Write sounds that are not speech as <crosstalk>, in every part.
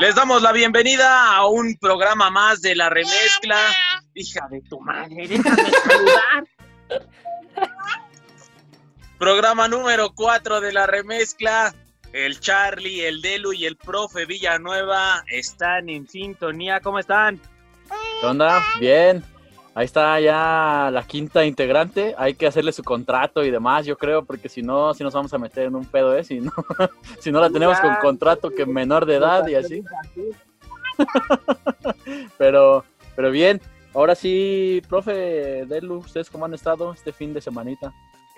Les damos la bienvenida a un programa más de la remezcla. Hija de tu madre, déjame <laughs> saludar. Programa número 4 de la remezcla. El Charlie, el Delu y el profe Villanueva están en sintonía. ¿Cómo están? ¿Qué onda? Bien. Ahí está ya la quinta integrante. Hay que hacerle su contrato y demás, yo creo, porque si no, si nos vamos a meter en un pedo, ¿eh? Si no, <laughs> si no la tenemos con contrato que menor de edad y así. <laughs> pero, pero bien. Ahora sí, profe Delu, ¿ustedes cómo han estado este fin de semanita?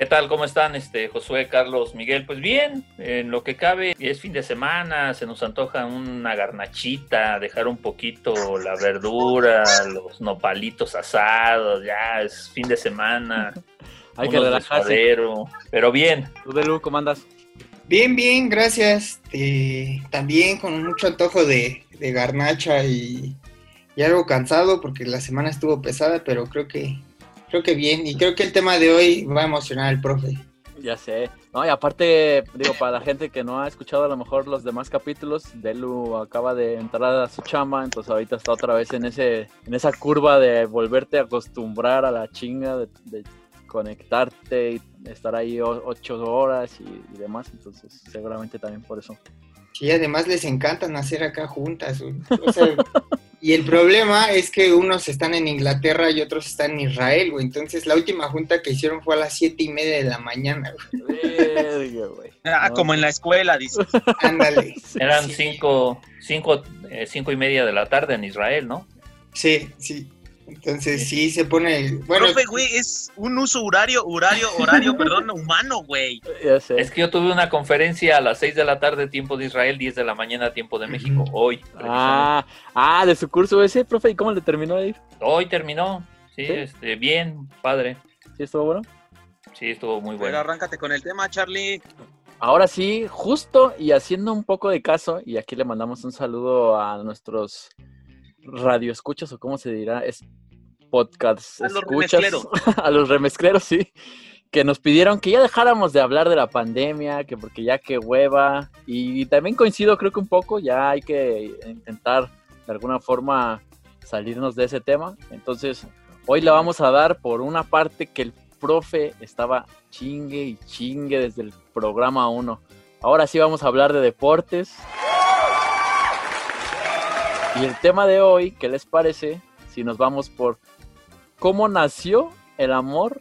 ¿Qué tal? ¿Cómo están, este Josué, Carlos, Miguel? Pues bien, en lo que cabe, es fin de semana, se nos antoja una garnachita, dejar un poquito la verdura, los nopalitos asados, ya es fin de semana. <laughs> Hay que relajarse. Pero bien. ¿Tú, Delu, cómo andas? Bien, bien, gracias. Eh, también con mucho antojo de, de garnacha y, y algo cansado porque la semana estuvo pesada, pero creo que creo que bien. Y creo que el tema de hoy va a emocionar al profe. Ya sé. No, y aparte, digo, para la gente que no ha escuchado a lo mejor los demás capítulos, Delu acaba de entrar a su chama, entonces ahorita está otra vez en ese, en esa curva de volverte a acostumbrar a la chinga, de, conectarte y estar ahí ocho horas y, demás. Entonces, seguramente también por eso. Sí, además les encanta nacer acá juntas. O sea, <laughs> Y el problema es que unos están en Inglaterra y otros están en Israel, güey. Entonces la última junta que hicieron fue a las siete y media de la mañana, güey. Ah, como en la escuela, dices. Ándale. <laughs> Eran cinco, cinco, eh, cinco y media de la tarde en Israel, ¿no? Sí, sí. Entonces sí se pone. Bueno, Profe, güey, es un uso horario, horario, horario, <laughs> perdón, humano, güey. Es que yo tuve una conferencia a las 6 de la tarde, tiempo de Israel, 10 de la mañana, tiempo de México, hoy. Ah, ah, de su curso ese, profe, ¿y cómo le terminó ahí? Hoy terminó, sí, Este, bien, padre. ¿Sí estuvo bueno? Sí, estuvo muy bueno. Pero arráncate con el tema, Charlie. Ahora sí, justo y haciendo un poco de caso, y aquí le mandamos un saludo a nuestros radioescuchas o cómo se dirá, es podcast a escuchas, los <laughs> a los remezcleros, sí, que nos pidieron que ya dejáramos de hablar de la pandemia, que porque ya que hueva, y también coincido creo que un poco, ya hay que intentar de alguna forma salirnos de ese tema, entonces hoy le vamos a dar por una parte que el profe estaba chingue y chingue desde el programa 1. Ahora sí vamos a hablar de deportes. Y el tema de hoy, ¿qué les parece? Si nos vamos por cómo nació el amor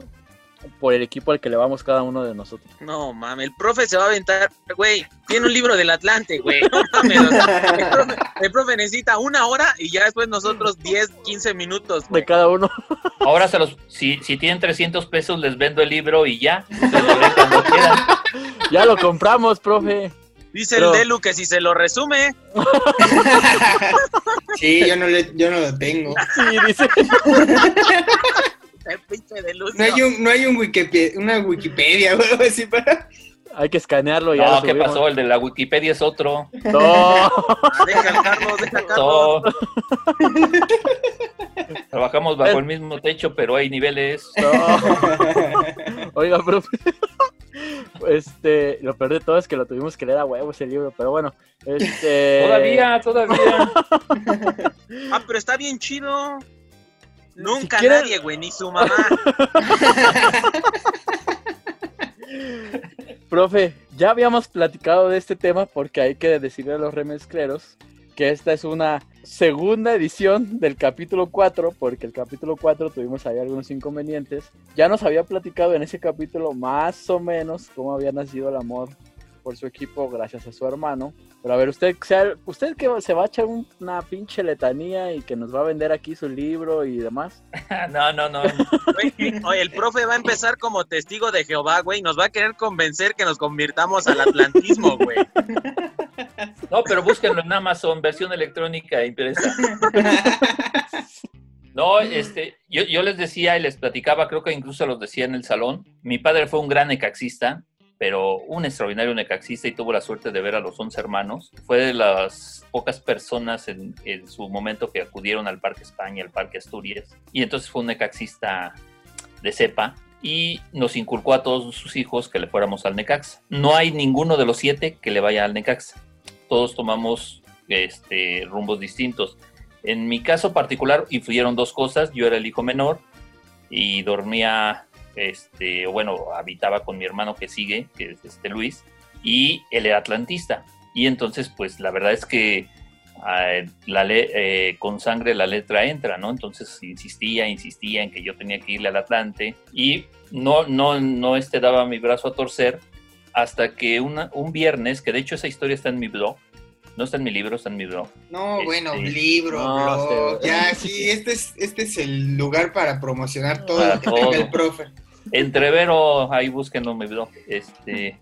por el equipo al que le vamos cada uno de nosotros. No mames, el profe se va a aventar, güey. Tiene un libro del Atlante, güey. No el, profe, necesita una hora y ya después nosotros 10, 15 minutos. De cada uno. Ahora se los, si, si tienen 300 pesos, les vendo el libro y ya. <laughs> ya lo compramos, profe. Dice el Delu que si se lo resume. <laughs> sí, yo no, le, yo no lo tengo. Sí, dice. <laughs> no hay un, no hay un Wikipedia, una Wikipedia o algo así para. Hay que escanearlo ya. No, ¿qué pasó? El de la Wikipedia es otro. No. <laughs> Deja Carlos, deja Carlos. <laughs> Trabajamos bajo el mismo techo, pero hay niveles. No. <laughs> Oiga, profe. Este, lo peor de todo es que lo tuvimos que leer a huevo ese libro, pero bueno. Este... Todavía, todavía. ah, pero está bien chido. Nunca nadie, güey, ni su mamá. Profe, ya habíamos platicado de este tema porque hay que decirle a los remezcleros que esta es una segunda edición del capítulo 4, porque el capítulo 4 tuvimos ahí algunos inconvenientes. Ya nos había platicado en ese capítulo más o menos cómo había nacido el amor por su equipo gracias a su hermano. Pero a ver, usted, usted que se va a echar una pinche letanía y que nos va a vender aquí su libro y demás. <laughs> no, no, no. oye, el profe va a empezar como testigo de Jehová, güey. Nos va a querer convencer que nos convirtamos al atlantismo, güey. No, pero búsquenlo en Amazon, versión electrónica impresa. No, este, yo, yo les decía y les platicaba, creo que incluso los decía en el salón, mi padre fue un gran necaxista, pero un extraordinario necaxista y tuvo la suerte de ver a los 11 hermanos. Fue de las pocas personas en, en, su momento que acudieron al Parque España, al Parque Asturias, y entonces fue un necaxista de cepa. y nos inculcó a todos sus hijos que le fuéramos al Necaxa. No hay ninguno de los siete que le vaya al Necaxa. Todos tomamos este, rumbos distintos. En mi caso particular influyeron dos cosas. Yo era el hijo menor y dormía, este, bueno, habitaba con mi hermano que sigue, que es este Luis, y él era atlantista. Y entonces, pues la verdad es que la eh, con sangre la letra entra, ¿no? Entonces insistía, insistía en que yo tenía que irle al Atlante y no, no, no este daba mi brazo a torcer hasta que un viernes, que de hecho esa historia está en mi blog, no está en mi libro, está en mi blog. No, bueno, este, libro, blog. Ya, aquí, este es, este es el lugar para promocionar todo lo que tenga el profe. Entrevero, ahí búsquenlo en mi blog. Este,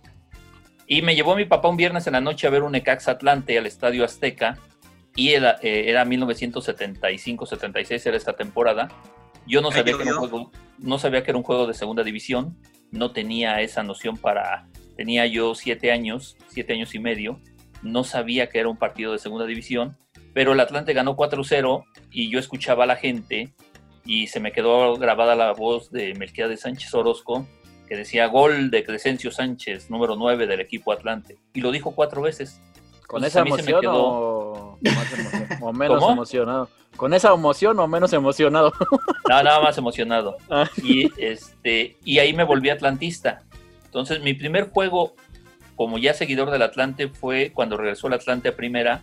y me llevó mi papá un viernes en la noche a ver un Necax Atlante al Estadio Azteca y era, eh, era 1975-76, era esta temporada. Yo no sabía, que era un juego, no sabía que era un juego de segunda división, no tenía esa noción para... Tenía yo siete años, siete años y medio, no sabía que era un partido de segunda división, pero el Atlante ganó 4-0 y yo escuchaba a la gente y se me quedó grabada la voz de de Sánchez Orozco que decía gol de Crescencio Sánchez, número 9 del equipo Atlante. Y lo dijo cuatro veces. ¿Con esa emoción <laughs> o, menos emocionado? ¿Con esa emoción o menos emocionado? no, nada más emocionado. <laughs> Ah. Y, este, y ahí me volví atlantista. Entonces, mi primer juego como ya seguidor del Atlante fue cuando regresó el Atlante a primera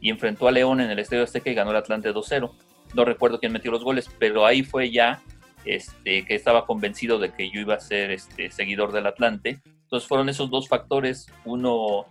y enfrentó a León en el Estadio Azteca y ganó el Atlante 2-0. No recuerdo quién metió los goles, pero ahí fue ya este, que estaba convencido de que yo iba a ser este, seguidor del Atlante. Entonces fueron esos dos factores, uno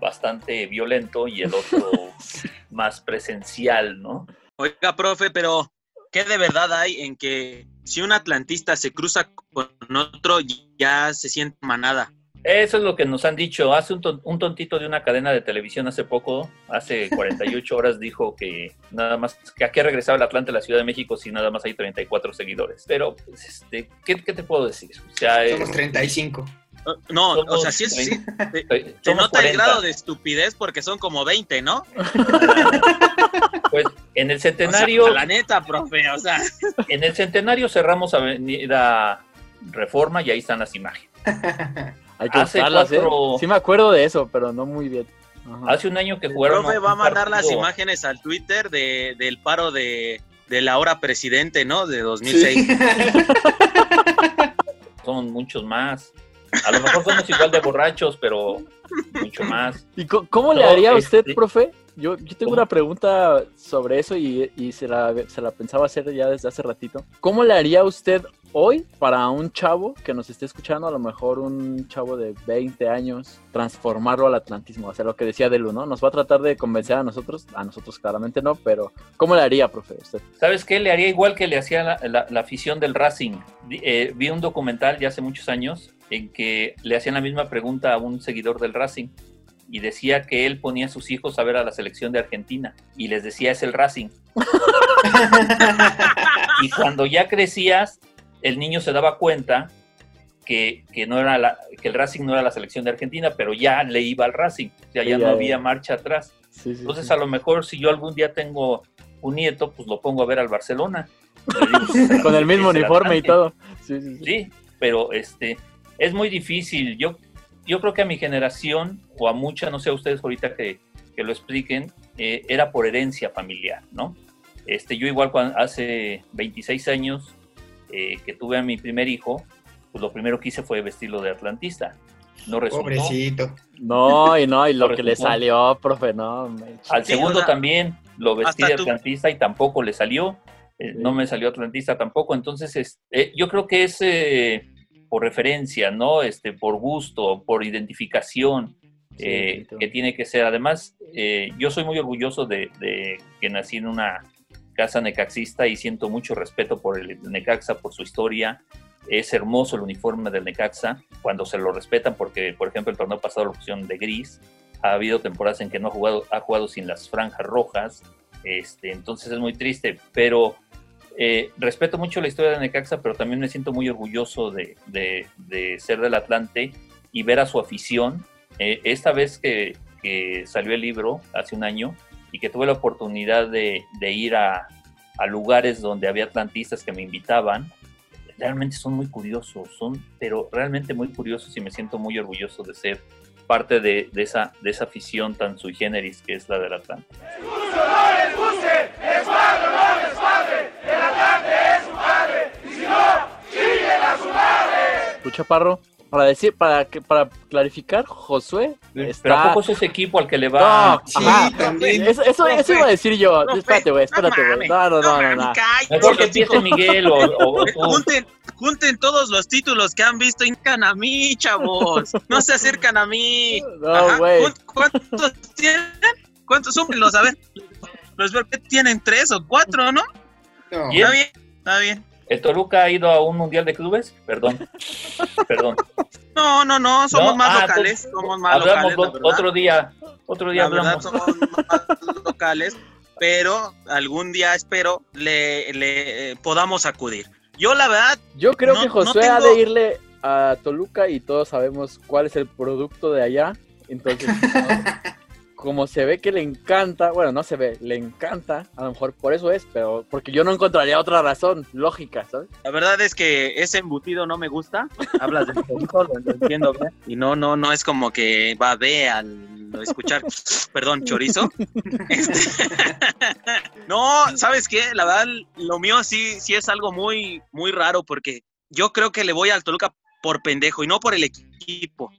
bastante violento y el otro <laughs> más presencial, ¿no? Oiga, profe, pero ¿qué de verdad hay en que si un atlantista se cruza con otro ya se siente manada? Eso es lo que nos han dicho. Hace un, un, tontito de una cadena de televisión hace poco, hace <laughs> 48 horas, dijo que nada más, que a qué regresaba el Atlante a la Ciudad de México si nada más hay 34 seguidores. Pero, pues, este, ¿qué, ¿qué, te puedo decir? O sea, Somos 35. No, o sea, sí, es, sí se, nota el grado de estupidez porque son como 20, ¿no? <laughs> Pues en el centenario. la neta, profe, o sea. <laughs> En el centenario cerramos Avenida Reforma y ahí están las imágenes. Hay que hace ¿eh? Sí me acuerdo de eso, pero no muy bien. Hace un año que jugaron. El profe va a mandar las imágenes al Twitter de, del paro de, de la hora presidente, ¿no? De 2006. <laughs> Son muchos más. A lo mejor somos igual de borrachos, pero mucho más. ¿Y cómo le haría a usted, este profe? Yo, yo tengo una pregunta sobre eso y, y se, la, se, la, pensaba hacer ya desde hace ratito. ¿Cómo le haría usted hoy para un chavo que nos esté escuchando, a lo mejor un chavo de 20 años, transformarlo al atlantismo? O sea, lo que decía Delu, ¿no? Nos va a tratar de convencer a nosotros, a nosotros claramente no, pero ¿cómo le haría, profe, usted? ¿Sabes qué? Le haría igual que le hacía la, la, afición del Racing. Eh, vi un documental ya hace muchos años en que le hacían la misma pregunta a un seguidor del Racing y decía que él ponía a sus hijos a ver a la selección de Argentina y les decía es el Racing. <laughs> y cuando ya crecías, el niño se daba cuenta que, no era la, que el Racing no era la selección de Argentina, pero ya le iba al Racing, o sea, ya no había marcha atrás. Entonces, a lo mejor si yo algún día tengo un nieto, pues lo pongo a ver al Barcelona. <laughs> Con el mismo uniforme y todo. Sí, pero este es muy difícil. Yo yo creo que a mi generación, o a mucha, no sé a ustedes ahorita que, lo expliquen, eh, era por herencia familiar, ¿no? Este, yo igual cuando, hace 26 años eh, que tuve a mi primer hijo, pues lo primero que hice fue vestirlo de atlantista. No resultó. Pobrecito. No, y no, y lo que le salió, profe, no. Al segundo también lo vestí de atlantista y tampoco le salió. Eh, no me salió atlantista tampoco. Entonces, yo creo que es por referencia, ¿no? Este, por gusto, por identificación, eh, que tiene que ser. Además, eh, yo soy muy orgulloso de, que nací en una casa necaxista y siento mucho respeto por el Necaxa, por su historia. Es hermoso el uniforme del Necaxa cuando se lo respetan, porque, por ejemplo, el torneo pasado lo pusieron de gris. Ha habido temporadas en que no ha jugado, ha jugado sin las franjas rojas. Este, entonces es muy triste, pero eh, respeto mucho la historia de Necaxa, pero también me siento muy orgulloso de, ser del Atlante y ver a su afición. Eh, esta vez que, salió el libro, hace un año, y que tuve la oportunidad de, ir a, lugares donde había atlantistas que me invitaban, realmente son muy curiosos, son, pero realmente muy curiosos y me siento muy orgulloso de ser parte de, esa, de esa afición tan sui generis que es la del Atlante. Escucha, Parro, para decir, para que, para clarificar, Josué está... Pero ¿a poco es ese equipo al que le va? No, sí, también. Eso, eso, eso, iba a decir yo. espérate, güey, espérate, güey. No, no, no, no. no, Mejor que empiece Miguel o, o, <laughs> Junten, junten, todos los títulos que han visto vengan a mí, chavos. No se acercan a mí. No, güey. ¿Cuántos tienen? ¿Cuántos son los? A ver. Los tienen tres o cuatro, ¿no? No. Está bien, está bien. ¿El Toluca ha ido a un mundial de clubes? Perdón. <laughs> Perdón. No, no, no, somos ¿No? más Ah, locales. entonces, Somos más Hablamos locales. verdad. otro día. Otro día La verdad, hablamos. somos más locales, pero algún día espero le, le eh, podamos acudir. Yo, la verdad, Yo creo No- que no Josué ha tengo- de irle a Toluca y todos sabemos cuál es el producto de allá. Entonces, <laughs> ¿no? Como se ve que le encanta, bueno, no se ve, le encanta, a lo mejor por eso es, pero porque yo no encontraría otra razón lógica, ¿sabes? la verdad es que ese embutido no me gusta. Hablas del chorizo, lo, entiendo, ¿verdad? Y no, no, no es como que va a ver al escuchar, perdón, chorizo. <laughs> Este, <laughs> no, ¿sabes qué? La verdad, lo mío sí, sí es algo muy, muy raro porque yo creo que le voy al Toluca por pendejo y no por el equipo,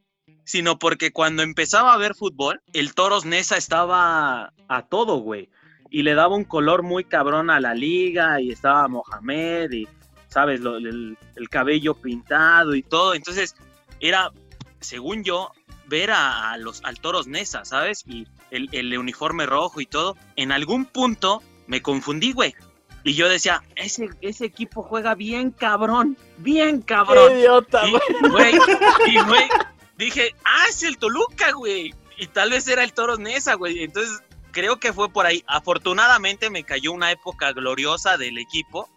sino porque cuando empezaba a ver fútbol, el Toros Nesa estaba a todo, güey. Y le daba un color muy cabrón a la liga y estaba Mohamed y, ¿sabes? Lo- el, el cabello pintado y todo. Entonces, era, según yo, ver a, a los, al Toros Nesa, ¿sabes? Y el, el uniforme rojo y todo. En algún punto me confundí, güey. Y yo decía, ese, ese equipo juega bien cabrón, bien cabrón. ¡Qué idiota, güey, y, güey, dije, ah, es el Toluca, güey. Y tal vez era el Toros Nesa, güey. Entonces, creo que fue por ahí. Afortunadamente me cayó una época gloriosa del equipo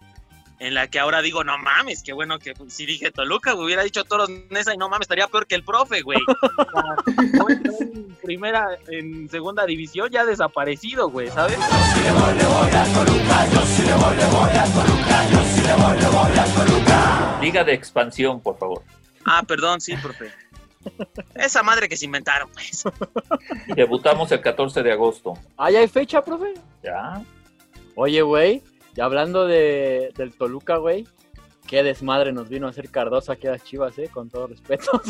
en la que ahora digo, no mames, qué bueno que si dije Toluca, güey, hubiera dicho Toros Nesa y no mames, estaría peor que el profe, güey. En <laughs> primera, en segunda división ya desaparecido, güey, ¿sabes? Liga de expansión, por favor. Ah, perdón, sí, profe. Esa madre que se inventaron, pues. <laughs> Debutamos el 14 de agosto. ¿Ah, ya hay fecha, profe? Ya. Oye, güey, y hablando de, del Toluca, güey, qué desmadre nos vino a hacer Cardoso aquí a las chivas, ¿eh? Con todo respeto. <laughs> <laughs>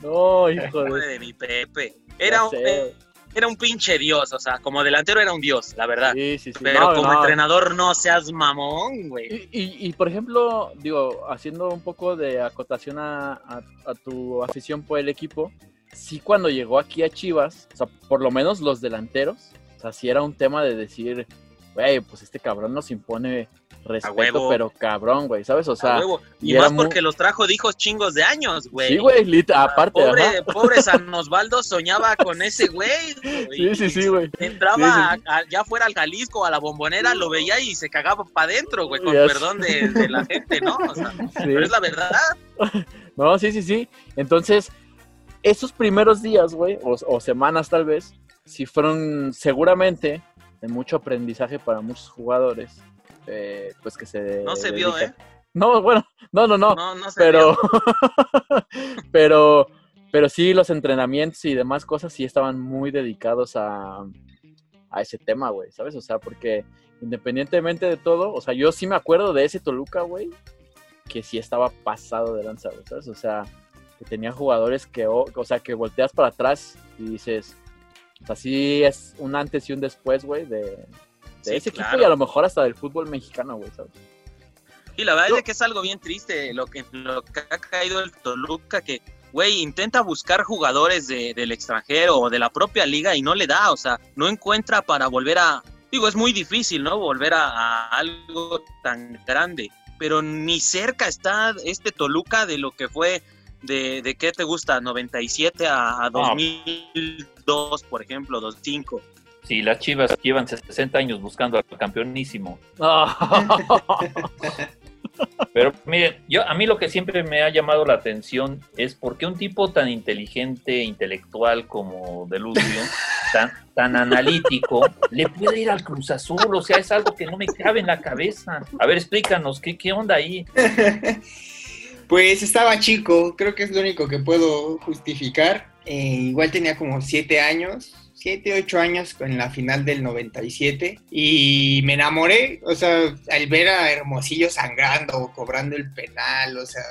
no, hijo de... Mi Pepe. Era un, sé. Era un pinche dios, o sea, como delantero era un dios, la verdad. Sí, sí, sí. Pero No, como no. entrenador no seas mamón, güey. Y, y- y, por ejemplo, digo, haciendo un poco de acotación a, a- a tu afición por el equipo, sí cuando llegó aquí a Chivas, o sea, por lo menos los delanteros, o sea, sí era un tema de decir, güey, pues este cabrón nos impone respeto, huevo. pero cabrón, güey, ¿sabes? O A sea, huevo. y más muy- porque los trajo de hijos chingos de años, güey. sí, güey, lit- aparte, Pobre, ajá. pobre San <laughs> Osvaldo soñaba con ese güey. Sí, sí, sí, güey. Entraba Sí, sí. a- a- ya fuera al Jalisco, a la bombonera, lo veía y se cagaba para adentro, güey, con perdón de, de la gente, ¿no? O sea, <laughs> Sí. pero es la verdad. <laughs> No, sí, sí, sí. Entonces, esos primeros días, güey, o, o semanas tal vez, sí fueron seguramente de mucho aprendizaje para muchos jugadores, eh, pues que se... No se vio, dedican- No, bueno, no, no, no, No, no se pero, vio. <laughs> pero, pero sí los entrenamientos y demás cosas sí estaban muy dedicados a, a ese tema, güey, ¿sabes? O sea, porque independientemente de todo, o sea, yo sí me acuerdo de ese Toluca, güey, que sí estaba pasado de lanza, güey, ¿sabes? O sea, que tenía jugadores que, o, o sea, que volteas para atrás y dices, o sea, sí es un antes y un después, güey, de, de Sí, ese equipo y a lo mejor hasta del fútbol mexicano, güey, ¿sabes? Y la verdad es que es algo bien triste lo que, lo que ha caído el Toluca, que, güey, intenta buscar jugadores de- del extranjero o de la propia liga y no le da, o sea, no encuentra para volver a... Digo, es muy difícil, ¿no? Volver a, a algo tan grande, pero ni cerca está este Toluca de lo que fue de, de ¿qué te gusta? 97 a, a 2002, por ejemplo, 2005. Sí, las Chivas llevan 60 años buscando al campeonísimo. <laughs> Pero miren, yo a mí lo que siempre me ha llamado la atención es por qué un tipo tan inteligente, intelectual como Deluzio tan, tan analítico, le puede ir al Cruz Azul, o sea, es algo que no me cabe en la cabeza. A ver, explícanos, ¿qué, qué onda ahí? <laughs> Pues estaba chico, creo que es lo único que puedo justificar. Eh, igual tenía como siete años, siete, ocho años en la final del 97 y me enamoré, o sea, al ver a Hermosillo sangrando, cobrando el penal, o sea,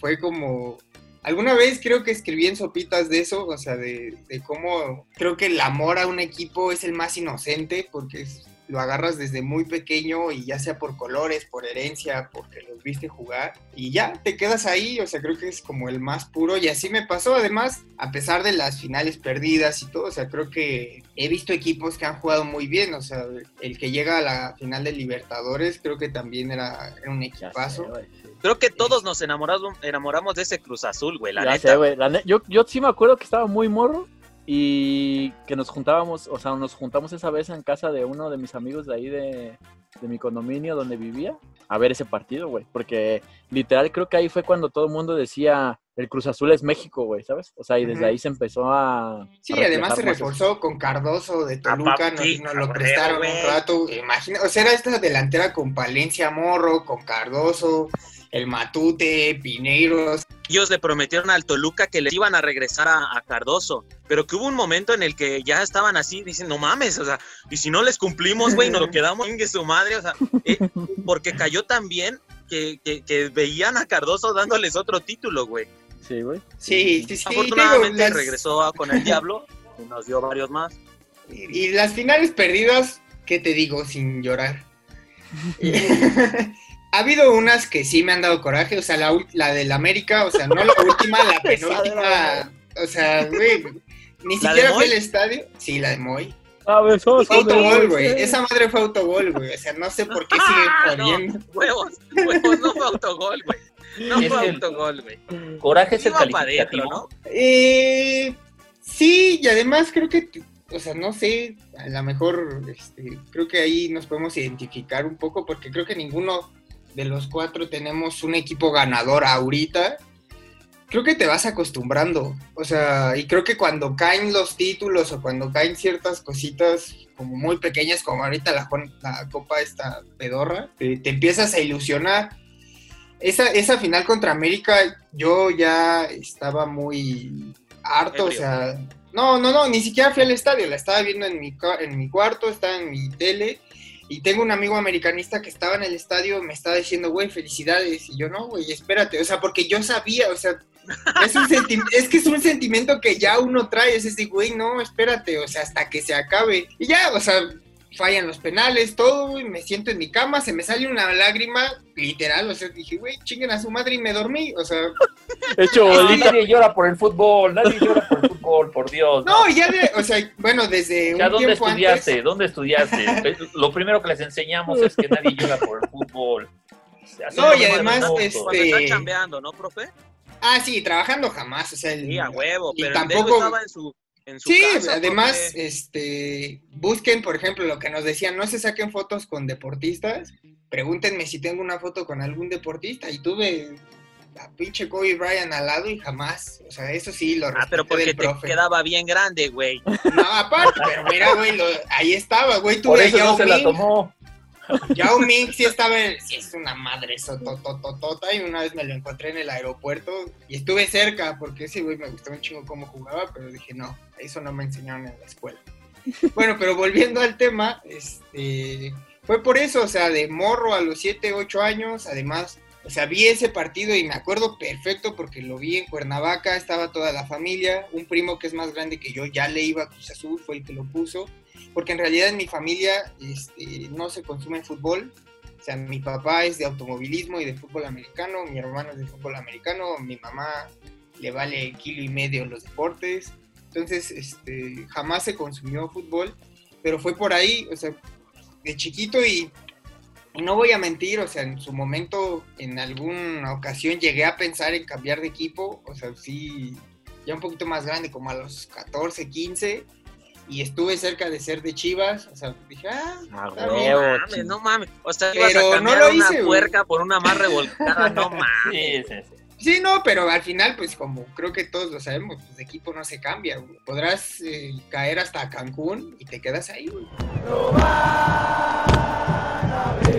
fue como... Alguna vez creo que escribí en sopitas de eso, o sea, de, de cómo creo que el amor a un equipo es el más inocente porque es lo agarras desde muy pequeño y ya sea por colores, por herencia, porque los viste jugar y ya te quedas ahí, o sea, creo que es como el más puro y así me pasó, además, a pesar de las finales perdidas y todo, o sea, creo que he visto equipos que han jugado muy bien, o sea, el que llega a la final de Libertadores creo que también era, un equipazo. Creo que todos nos enamoramos, enamoramos de ese Cruz Azul, güey, la neta. yo, yo sí me acuerdo que estaba muy morro y que nos juntábamos, o sea, nos juntamos esa vez en casa de uno de mis amigos de ahí de, mi condominio donde vivía a ver ese partido, güey. Porque literal creo que ahí fue cuando todo el mundo decía, el Cruz Azul es México, güey, ¿sabes? O sea, y desde ahí se empezó a... Sí, además se reforzó con Cardoso de Toluca, nos, lo prestaron un rato. Imagina, o sea, era esta delantera con Palencia Morro, con Cardoso, el Matute, Pineiros. Ellos le prometieron al Toluca que le iban a regresar a, Cardoso, pero que hubo un momento en el que ya estaban así, diciendo, no mames, o sea, y si no les cumplimos, güey, nos lo <laughs> quedamos en su madre, o sea, eh, porque cayó tan bien que, veían a Cardoso dándoles otro título, güey. Sí, güey. Sí, sí, sí. Afortunadamente regresó con el Diablo y nos dio varios más. Y, y las finales perdidas, ¿qué te digo sin llorar? <laughs> ha habido unas que sí me han dado coraje, o sea, la, la del América, o sea, no la última, la <laughs> penúltima, o sea, güey, ni siquiera fue el estadio, sí, la de Moy. Ah, fue autogol, güey. Esa madre fue autogol, güey. O sea, no sé por qué sigue jodiendo. No, huevos, huevos, no fue autogol, güey. No fue autogol, güey. Coraje es el calificativo, ¿no? Eh, sí, y además creo que, o sea, no sé, a lo mejor, este, creo que ahí nos podemos identificar un poco porque creo que ninguno de los cuatro tenemos un equipo ganador ahorita, creo que te vas acostumbrando. O sea, y creo que cuando caen los títulos o cuando caen ciertas cositas como muy pequeñas, como ahorita la, la Copa esta pedorra, te, te, empiezas a ilusionar. Esa, esa final contra América, yo ya estaba muy harto, o sea, no, no, no, ni siquiera fui al estadio, la estaba viendo en mi, en mi cuarto, estaba en mi tele y tengo un amigo americanista que estaba en el estadio, me estaba diciendo, güey, felicidades. Y yo, no, güey, espérate. O sea, porque yo sabía, o sea, es, un <laughs> es que es un sentimiento que ya uno trae. Es decir, güey, no, espérate, o sea, hasta que se acabe. Y ya, o sea, fallan los penales, todo, güey, me siento en mi cama, se me sale una lágrima, literal, o sea, dije, güey, chinguen a su madre y me dormí, o sea. <laughs> Hecho bolita. Nadie llora por el fútbol, nadie llora por el fútbol, por Dios. No, ya, de, o sea, bueno, desde un ¿dónde estudiaste? ¿Dónde estudiaste? <laughs> Lo primero que les enseñamos es que nadie llora por el fútbol. no, y además, este... Cuando está chambeando, ¿no, profe? Ah, sí, trabajando jamás, o sea, el... sí, a huevo, pero tampoco estaba en su sí, además, este, busquen, por ejemplo, lo que nos decían, no se saquen fotos con deportistas, pregúntenme si tengo una foto con algún deportista y tuve a pinche Kobe Bryant al lado y jamás, o sea, eso sí lo Ah, pero porque te quedaba bien grande, güey. No, aparte, pero mira, güey, ahí estaba, güey, tuve por eso no se la tomó. <laughs> Yao Ming sí estaba, sí es una madre sotototota y una vez me lo encontré en el aeropuerto y estuve cerca porque ese güey me gustó un chingo cómo jugaba, pero dije no, eso no me enseñaron en la escuela. <laughs> Bueno, pero volviendo al tema, este, fue por eso, o sea, de morro a los 7, 8 años, además, o sea, vi ese partido y me acuerdo perfecto porque lo vi en Cuernavaca, estaba toda la familia, un primo que es más grande que yo ya le iba a Cruz Azul, fue el que lo puso porque en realidad en mi familia este, no se consume fútbol. O sea, mi papá es de automovilismo y de fútbol americano, mi hermano es de fútbol americano, mi mamá le vale kilo y medio los deportes. Entonces, este, jamás se consumió fútbol, pero fue por ahí, o sea, de chiquito y, y no voy a mentir, o sea, en su momento, en alguna ocasión llegué a pensar en cambiar de equipo, o sea, sí, ya un poquito más grande, como a los 14, 15, y estuve cerca de ser de Chivas, o sea, dije, ah, ah no mames, no mames, o sea, pero ibas a cambiar no lo hice, una puerca por una más revolcada, no <laughs> mames. Sí, sí, sí. Sí, no, pero al final, pues como creo que todos lo sabemos, pues de equipo no se cambia. güey. Podrás eh, caer hasta Cancún y te quedas ahí. güey. Sí,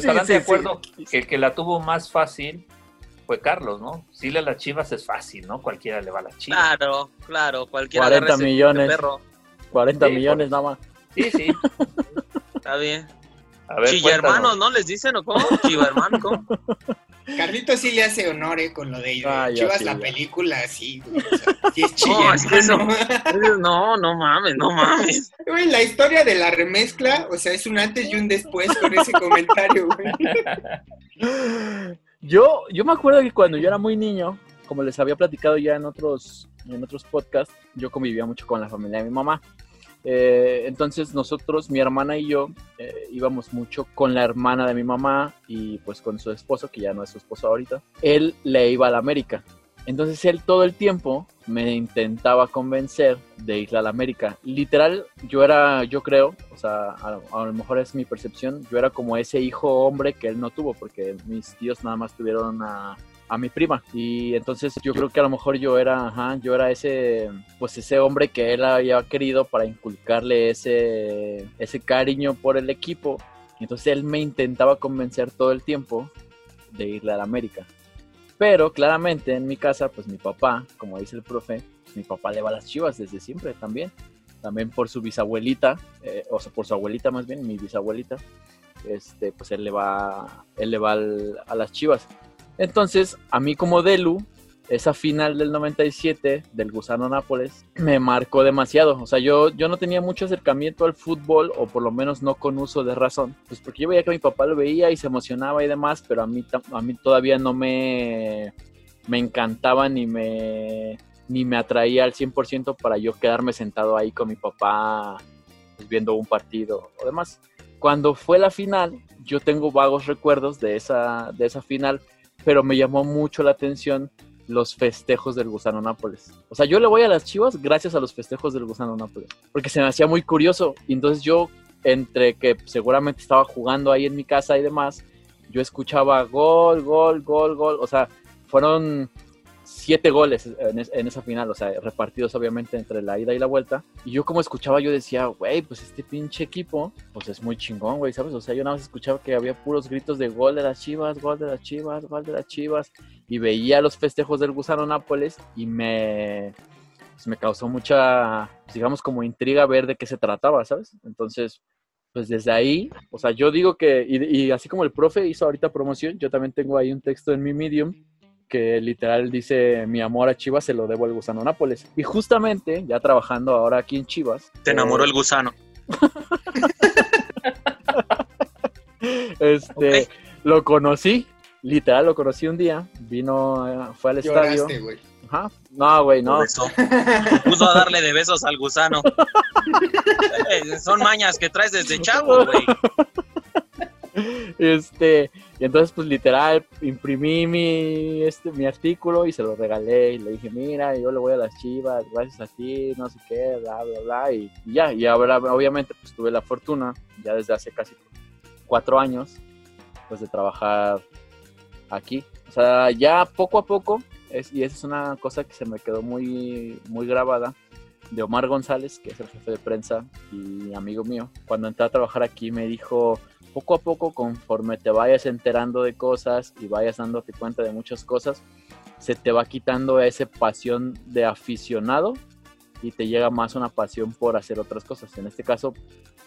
estarán Sí, de sí, acuerdo que el que la tuvo más fácil fue Carlos, ¿no? Si le a las chivas es fácil, ¿no? Cualquiera le va a las chivas. Claro, claro, cualquiera 40 agarra ese millones. perro. 40 Sí, millones nada más. Sí, sí. <laughs> Está bien. A ver, Chilla hermanos, ¿no les dicen o cómo? Chiva hermano, ¿cómo? <laughs> Carlito sí le hace honor eh, con lo de Ah, ya Chivas sí, la ya. película, sí, güey. O sea, <laughs> sí es chilla, No, es que eso-. No, no mames, no mames. <laughs> Güey, la historia de la remezcla, o sea, es un antes y un después con ese comentario, güey. Yo, yo me acuerdo que cuando yo era muy niño, como les había platicado ya en otros, en otros podcasts, yo convivía mucho con la familia de mi mamá. Eh, entonces nosotros, mi hermana y yo, eh, íbamos mucho con la hermana de mi mamá y pues con su esposo, que ya no es su esposo ahorita. Él le iba a la América. Entonces él todo el tiempo me intentaba convencer de ir a la América. Literal, yo era, yo creo, o sea, a, a lo mejor es mi percepción, yo era como ese hijo hombre que él no tuvo, porque mis tíos nada más tuvieron a, a mi prima. Y entonces yo creo que a lo mejor yo era, ajá, yo era ese, pues ese hombre que él había querido para inculcarle ese, ese cariño por el equipo. Y entonces él me intentaba convencer todo el tiempo de irle a la América. Pero claramente en mi casa, pues mi papá, como dice el profe, mi papá le va a las chivas desde siempre también. También por su bisabuelita, eh, o sea, por su abuelita más bien, mi bisabuelita, este, pues él le va, él le va a las chivas. Entonces, a mí como Delu, esa final del 97 del Gusano Nápoles me marcó demasiado. O sea, yo, yo no tenía mucho acercamiento al fútbol, o por lo menos no con uso de razón. Pues porque yo veía que mi papá lo veía y se emocionaba y demás, pero a mí, a mí todavía no me, me encantaba ni me, ni me atraía al 100% para yo quedarme sentado ahí con mi papá pues, viendo un partido o demás. Cuando fue la final, yo tengo vagos recuerdos de esa, de esa final, pero me llamó mucho la atención los festejos del Gusano Nápoles. O sea, yo le voy a las Chivas gracias a los festejos del Gusano Nápoles, porque se me hacía muy curioso. Y entonces yo, entre que seguramente estaba jugando ahí en mi casa y demás, yo escuchaba gol, gol, gol, gol. O sea, fueron siete goles en, en esa final, o sea, repartidos obviamente entre la ida y la vuelta. Y yo como escuchaba, yo decía, güey, pues este pinche equipo, pues es muy chingón, güey, ¿sabes? O sea, yo nada más escuchaba que había puros gritos de gol de las chivas, gol de las chivas, gol de las chivas. Y veía los festejos del Gusano Nápoles y me, pues, me causó mucha, pues, digamos, como intriga ver de qué se trataba, ¿sabes? Entonces, pues desde ahí, o sea, yo digo que, y, y así como el profe hizo ahorita promoción, yo también tengo ahí un texto en mi Medium que literal dice mi amor a Chivas se lo debo al gusano Nápoles. Y justamente, ya trabajando ahora aquí en Chivas. Te enamoró eh, el gusano. <laughs> Este, lo conocí, literal lo conocí un día, vino, eh, fue al estadio. Lloraste, güey. Ajá. No, güey, no. Puso a darle de besos al gusano. <laughs> Eh, Son mañas que traes desde chavo, güey. <laughs> Este, y entonces pues literal imprimí mi, este, mi artículo y se lo regalé y le dije, mira, yo le voy a las chivas, gracias a ti, no sé qué, bla, bla, bla, y, ya, y ahora obviamente pues tuve la fortuna, ya desde hace casi cuatro años, pues de trabajar aquí. O sea, ya poco a poco, es, y esa es una cosa que se me quedó muy, muy grabada, de Omar González, que es el jefe de prensa y amigo mío. Cuando entré a trabajar aquí me dijo, poco a poco, conforme te vayas enterando de cosas y vayas dándote cuenta de muchas cosas, se te va quitando esa pasión de aficionado y te llega más una pasión por hacer otras cosas. En este caso,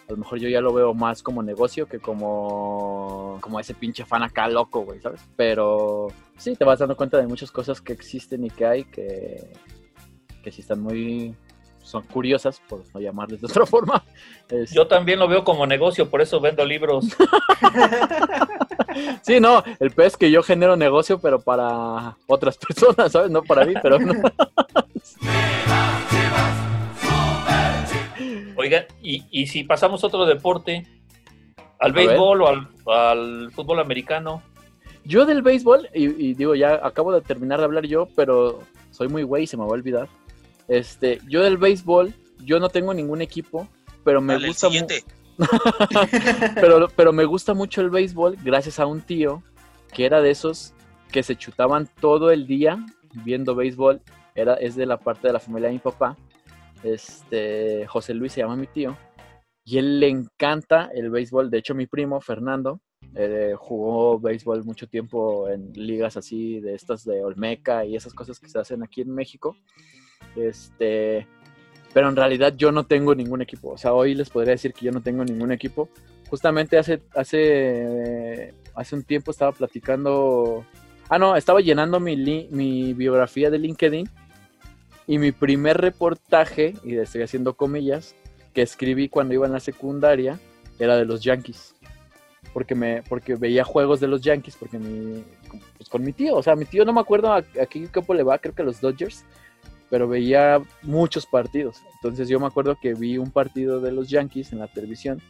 a lo mejor yo ya lo veo más como negocio que como, como ese pinche fan acá loco, güey, ¿sabes? Pero sí, te vas dando cuenta de muchas cosas que existen y que hay que, que sí están muy... son curiosas, por no llamarles de otra <laughs> forma. Es- Yo también lo veo como negocio, por eso vendo libros. <laughs> Sí, no, el pez es que yo genero negocio, pero para otras <laughs> personas, ¿sabes? No para mí, pero no. Oiga, y, y si pasamos a otro deporte, al béisbol o al, al fútbol americano, Yo del béisbol, y, digo, ya acabo de terminar de hablar yo, pero soy muy güey, se me va a olvidar. Este, yo del béisbol, yo no tengo ningún equipo, pero me gusta mucho. <laughs> pero, pero me gusta mucho el béisbol gracias a un tío que era de esos que se chutaban todo el día viendo béisbol. Era, es de la parte de la familia de mi papá. Este, José Luis se llama mi tío. Y él le encanta el béisbol. De hecho, mi primo, Fernando, eh, jugó béisbol mucho tiempo en ligas así de estas de Olmeca y esas cosas que se hacen aquí en México. Este, pero en realidad yo no tengo ningún equipo. O sea, hoy les podría decir que yo no tengo ningún equipo. Justamente hace, hace, hace un tiempo estaba platicando. Ah, no, estaba llenando mi, mi biografía de LinkedIn. Y mi primer reportaje, y estoy haciendo comillas, que escribí cuando iba en la secundaria, era de los Yankees. Porque, me, porque veía juegos de los Yankees, porque mi, pues con mi tío, o sea, mi tío no me acuerdo a, qué equipo le va, creo que a los Dodgers pero veía muchos partidos. Entonces yo me acuerdo que vi un partido de los Yankees en la televisión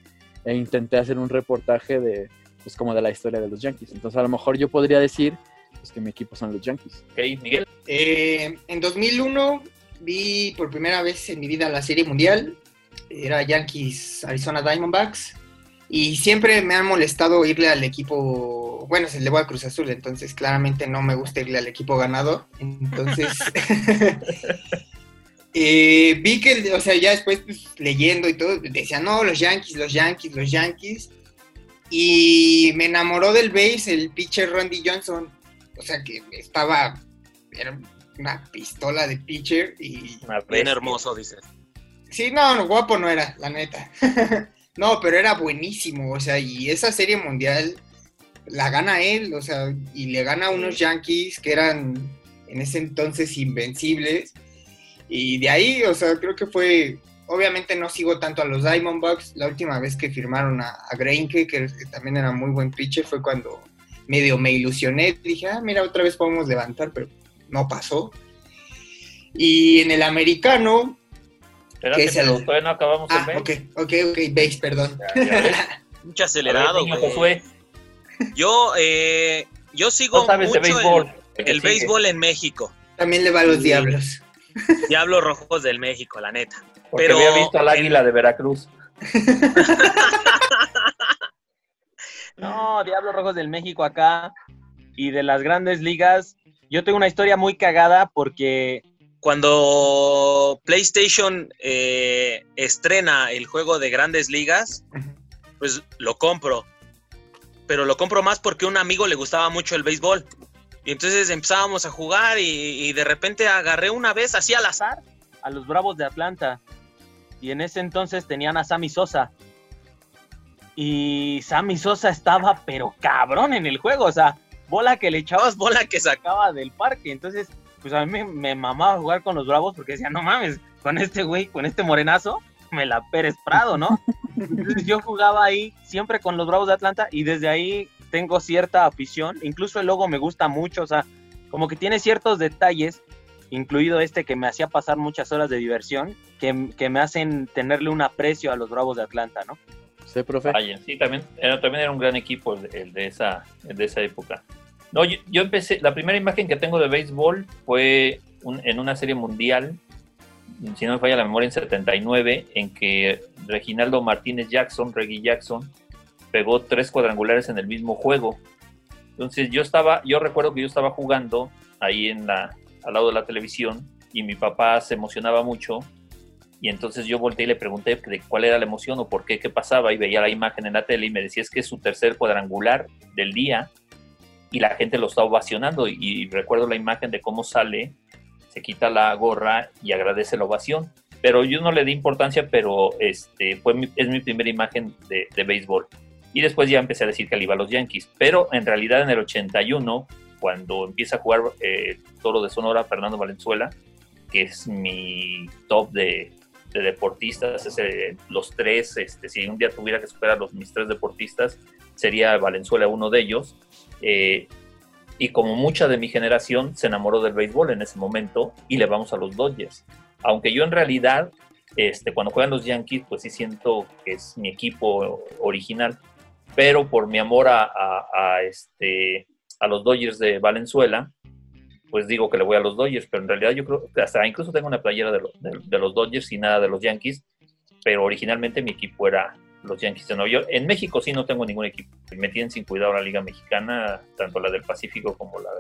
e intenté hacer un reportaje de, pues como de la historia de los Yankees. Entonces a lo mejor yo podría decir pues, que mi equipo son los Yankees. Ok, Miguel. Eh, en 2001 vi por primera vez en mi vida la Serie Mundial. Era Yankees Arizona Diamondbacks. Y siempre me ha molestado irle al equipo, bueno, se le va a Cruz Azul, entonces claramente no me gusta irle al equipo ganador. Entonces, <laughs> eh, vi que, o sea, ya después pues, leyendo y todo, decía, no, los Yankees, los Yankees, los Yankees. Y me enamoró del base el pitcher Randy Johnson. O sea, que estaba, era una pistola de pitcher y... Bien hermoso, dices. Sí, no, guapo no era, la neta. <laughs> No, pero era buenísimo, o sea, y esa serie mundial la gana él, o sea, y le gana a unos Yankees que eran en ese entonces invencibles. Y de ahí, o sea, creo que fue, obviamente no sigo tanto a los Diamondbacks, la última vez que firmaron a, Greinke, que, que, también era muy buen pitcher, fue cuando medio me ilusioné, dije, ah, mira, otra vez podemos levantar, pero no pasó. Y en el americano, Espérate, es el... todavía no acabamos ah, el ok, ok, ok, base, perdón. <laughs> Mucho acelerado, güey. Yo, eh, yo sigo no mucho béisbol, el, el béisbol en México. También le va a los diablos. <laughs> Diablos rojos del México, la neta. Porque Pero había visto al águila de Veracruz. <laughs> no, Diablos rojos del México acá. Y de las grandes ligas, yo tengo una historia muy cagada porque cuando PlayStation eh, estrena el juego de grandes ligas, pues lo compro. Pero lo compro más porque a un amigo le gustaba mucho el béisbol. Y entonces empezábamos a jugar y, de repente agarré una vez así al azar a los Bravos de Atlanta. Y en ese entonces tenían a Sammy Sosa. Y Sammy Sosa estaba pero cabrón en el juego. O sea, bola que le echabas, bola que sacaba del parque. Entonces pues a mí me, mamaba jugar con los Bravos porque decía, no mames, con este güey, con este morenazo, me la Pérez Prado, ¿no? Entonces yo jugaba ahí siempre con los Bravos de Atlanta y desde ahí tengo cierta afición, incluso el logo me gusta mucho, o sea, como que tiene ciertos detalles, incluido este que me hacía pasar muchas horas de diversión, que, me hacen tenerle un aprecio a los Bravos de Atlanta, ¿no? Sí, profe. sí, también era, también era un gran equipo el de, esa, el de esa época. No, yo, empecé, la primera imagen que tengo de béisbol fue en una serie mundial, si no me falla la memoria, en 79, en que Reginaldo Martínez Jackson, Reggie Jackson, pegó tres cuadrangulares en el mismo juego. Entonces yo estaba, yo recuerdo que yo estaba jugando ahí en la, al lado de la televisión y mi papá se emocionaba mucho y entonces yo volteé y le pregunté de cuál era la emoción o por qué, qué pasaba y veía la imagen en la tele y me decía es que es su tercer cuadrangular del día y la gente lo está ovacionando. Y, recuerdo la imagen de cómo sale, se quita la gorra y agradece la ovación. Pero yo no le di importancia, pero este, fue es mi primera imagen de, béisbol. Y después ya empecé a decir que le iba a los Yankees. Pero en realidad en el 81, cuando empieza a jugar eh, Toro de Sonora, Fernando Valenzuela, que es mi top de, deportistas, los tres, este, si un día tuviera que superar los mis tres deportistas, sería Valenzuela uno de ellos. Eh, y como mucha de mi generación se enamoró del béisbol en ese momento y le vamos a los Dodgers. Aunque yo en realidad, este, cuando juegan los Yankees, pues sí siento que es mi equipo original, pero por mi amor a, este, a los Dodgers de Valenzuela, pues digo que le voy a los Dodgers, pero en realidad yo creo que hasta incluso tengo una playera de, de los Dodgers y nada de los Yankees, pero originalmente mi equipo era los Yankees de Nueva York. En México sí no tengo ningún equipo. Me tienen sin cuidado la Liga Mexicana, tanto la del Pacífico como la,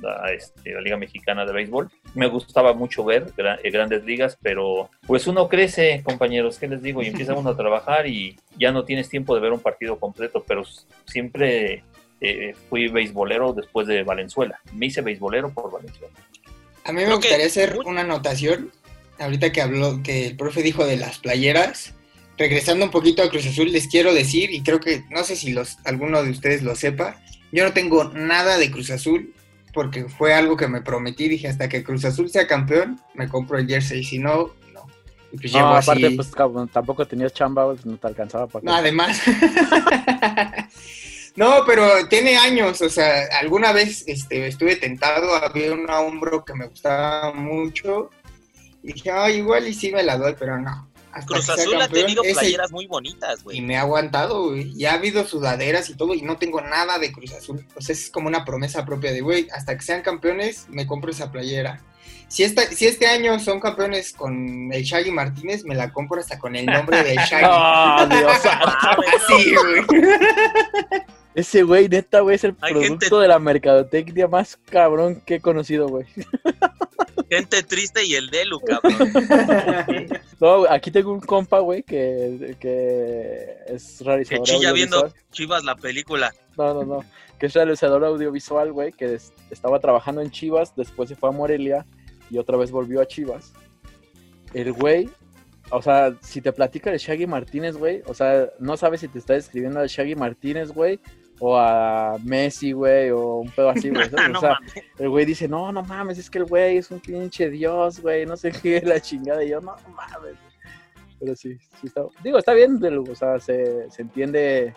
la, este, la Liga Mexicana de Béisbol. Me gustaba mucho ver eh, grandes ligas, pero pues uno crece, compañeros, ¿qué les digo? Y empieza uno a trabajar y ya no tienes tiempo de ver un partido completo, pero siempre eh, fui beisbolero después de Valenzuela. Me hice beisbolero por Valenzuela. A mí me gustaría hacer una anotación, ahorita que habló, que el profe dijo de las playeras regresando un poquito a Cruz Azul, les quiero decir, y creo que no sé si los, alguno de ustedes lo sepa, yo no tengo nada de Cruz Azul, porque fue algo que me prometí, dije, hasta que Cruz Azul sea campeón, me compro el jersey, si no, no. Y pues no, aparte, pues tampoco tenías chamba, pues no te alcanzaba para... No, además. <laughs> no, pero tiene años, o sea, alguna vez este, estuve tentado, había un hombro que me gustaba mucho, y dije, ay, igual y sí me la doy, pero no. Cruz Azul ha tenido playeras muy bonitas, güey. Y me ha aguantado, güey. Ya ha habido sudaderas y todo, y no tengo nada de Cruz Azul. O sea, es como una promesa propia de, güey, hasta que sean campeones, me compro esa playera. Si, esta, si este año son campeones con el Shaggy Martínez, me la compro hasta con el nombre de <laughs> Shaggy. ¡Oh, Dios! Así, güey. <laughs> Ese güey, neta, güey, es el producto de la mercadotecnia más cabrón que he conocido, güey. Gente triste y el Delu, cabrón. <laughs> no, aquí tengo un compa, güey, que, que es realizador. Que chilla viendo Chivas la película. No, no, no. Que es realizador audiovisual, güey, que estaba trabajando en Chivas, después se fue a Morelia y otra vez volvió a Chivas. El güey, o sea, si te platica de Shaggy Martínez, güey, o sea, no sabes si te está describiendo a Shaggy Martínez, güey, o a Messi, güey, o un pedo así, güey. <laughs> o sea, el güey dice, no, no mames, es que el güey es un pinche dios, güey, no sé qué, la chingada. Y yo, no mames. Pero sí, sí está. Digo, está bien, o sea, se, se entiende,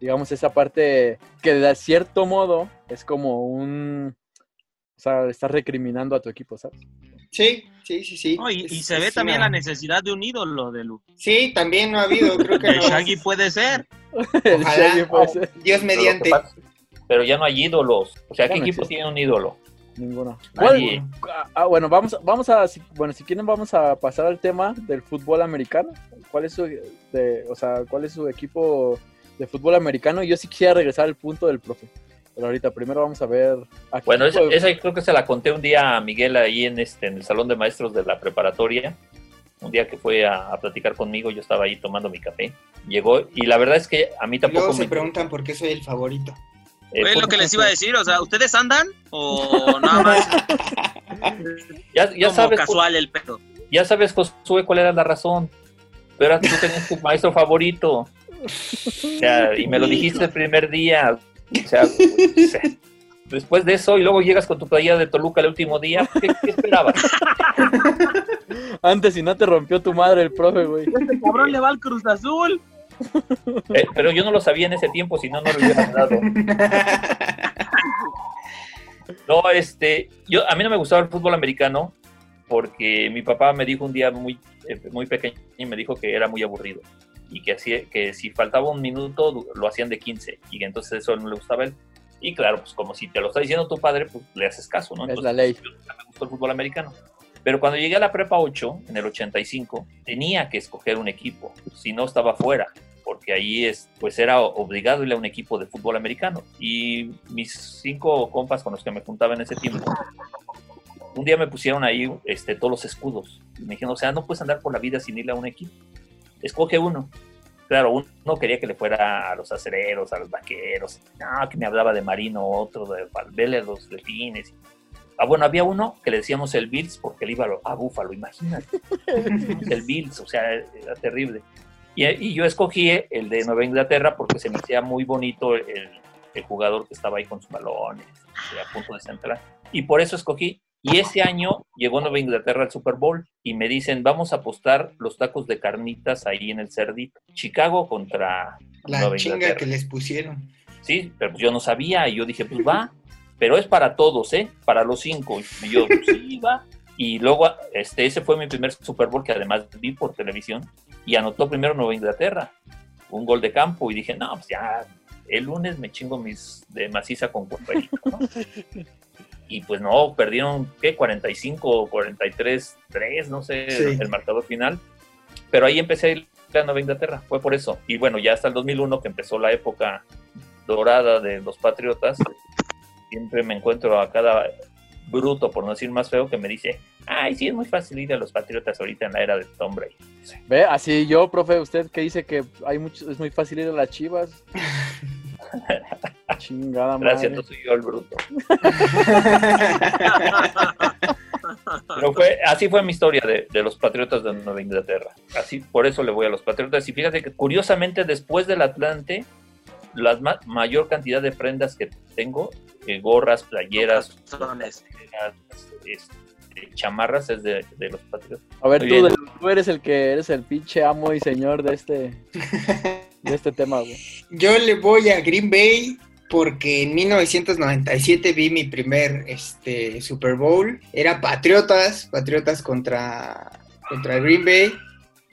digamos, esa parte que de cierto modo es como un. O sea, estás recriminando a tu equipo, ¿sabes? Sí, sí, sí, sí. y, se ve también la necesidad de un ídolo de Lu. Sí, también no ha habido, creo que El Shaggy puede ser. <laughs> El Shaggy puede ser. Dios mediante. Pero, ya no hay ídolos. O sea, ¿qué equipo tiene un ídolo? Ninguno. Ah, bueno, vamos, vamos a, bueno, si quieren vamos a pasar al tema del fútbol americano. ¿Cuál es su, o sea, cuál es su equipo de fútbol americano? Yo sí quisiera regresar al punto del profe. Pero ahorita primero vamos a ver. bueno, esa, creo que se la conté un día a Miguel ahí en, este, en el salón de maestros de la preparatoria. Un día que fue a, platicar conmigo, yo estaba ahí tomando mi café. Llegó y la verdad es que a mí tampoco. Luego se preguntan por qué soy el favorito. Eh, es lo que les iba a decir, o sea, ¿ustedes andan o nada más? <laughs> ya, ya sabes, casual el pedo. Ya sabes, Josué, cuál era la razón. Pero tú tenías tu maestro favorito. O sea, y me lo dijiste el primer día. O sea, después de eso y luego llegas con tu playera de Toluca el último día, ¿qué, esperabas? <laughs> Antes si no te rompió tu madre el profe, güey. Este cabrón le va al Cruz Azul. Eh, pero yo no lo sabía en ese tiempo, si no, no lo hubiera dado. <laughs> No, este, yo, a mí no me gustaba el fútbol americano porque mi papá me dijo un día muy, eh, muy pequeño y me dijo que era muy aburrido y que, así, que si faltaba un minuto lo hacían de 15 y que entonces eso no le gustaba a él. Y claro, pues como si te lo está diciendo tu padre, pues le haces caso, ¿no? es la ley. me gustó el fútbol americano. Pero cuando llegué a la prepa 8, en el 85, tenía que escoger un equipo, si no estaba fuera, porque ahí es, pues era obligado ir a un equipo de fútbol americano. Y mis cinco compas con los que me juntaba en ese tiempo, un día me pusieron ahí este, todos los escudos. Y me dijeron, o sea, no puedes andar por la vida sin ir a un equipo escoge uno. Claro, uno quería que le fuera a los acereros, a los vaqueros, no, que me hablaba de Marino, otro de Valverde, los delfines. Ah, bueno, había uno que le decíamos el Bills porque él iba a Búfalo, imagínate. <laughs> el Bills, o sea, era terrible. Y, yo escogí el de Nueva Inglaterra porque se me hacía muy bonito el, el jugador que estaba ahí con sus balones, a punto de centrar. Y por eso escogí y ese año llegó Nueva Inglaterra al Super Bowl y me dicen, vamos a apostar los tacos de carnitas ahí en el Cerdito. Chicago contra La chinga que les pusieron. Sí, pero pues yo no sabía y yo dije, pues va, pero es para todos, ¿eh? Para los cinco. Y yo, pues sí, va. Y luego, este, ese fue mi primer Super Bowl que además vi por televisión y anotó primero Nueva Inglaterra, un gol de campo y dije, no, pues ya, el lunes me chingo mis de maciza con cuerperito, ¿no? <laughs> y pues no, perdieron, ¿qué? 45 43, 3, no sé, Sí. el marcador final. Pero ahí empecé a ir a Nueva Inglaterra, fue por eso. Y bueno, ya hasta el 2001, que empezó la época dorada de los Patriotas, siempre me encuentro a cada bruto, por no decir más feo, que me dice, ay, sí, es muy fácil ir a los Patriotas ahorita en la era de Tom Brady. Ve, así yo, profe, usted que dice que hay mucho, es muy fácil ir a las chivas. <laughs> Chingada Gracias, madre. no soy yo el bruto. <laughs> Pero fue, así fue mi historia de, de los Patriotas de Nueva Inglaterra. Así, por eso le voy a los Patriotas. Y fíjate que curiosamente después del Atlante, la ma- mayor cantidad de prendas que tengo, eh, gorras, playeras, este, chamarras, es de, de los Patriotas. A ver, tú, tú eres el que eres el pinche amo y señor de este, de este <laughs> tema, güey. Yo le voy a Green Bay porque en 1997 vi mi primer este, Super Bowl. Era Patriotas, Patriotas contra, contra Green Bay.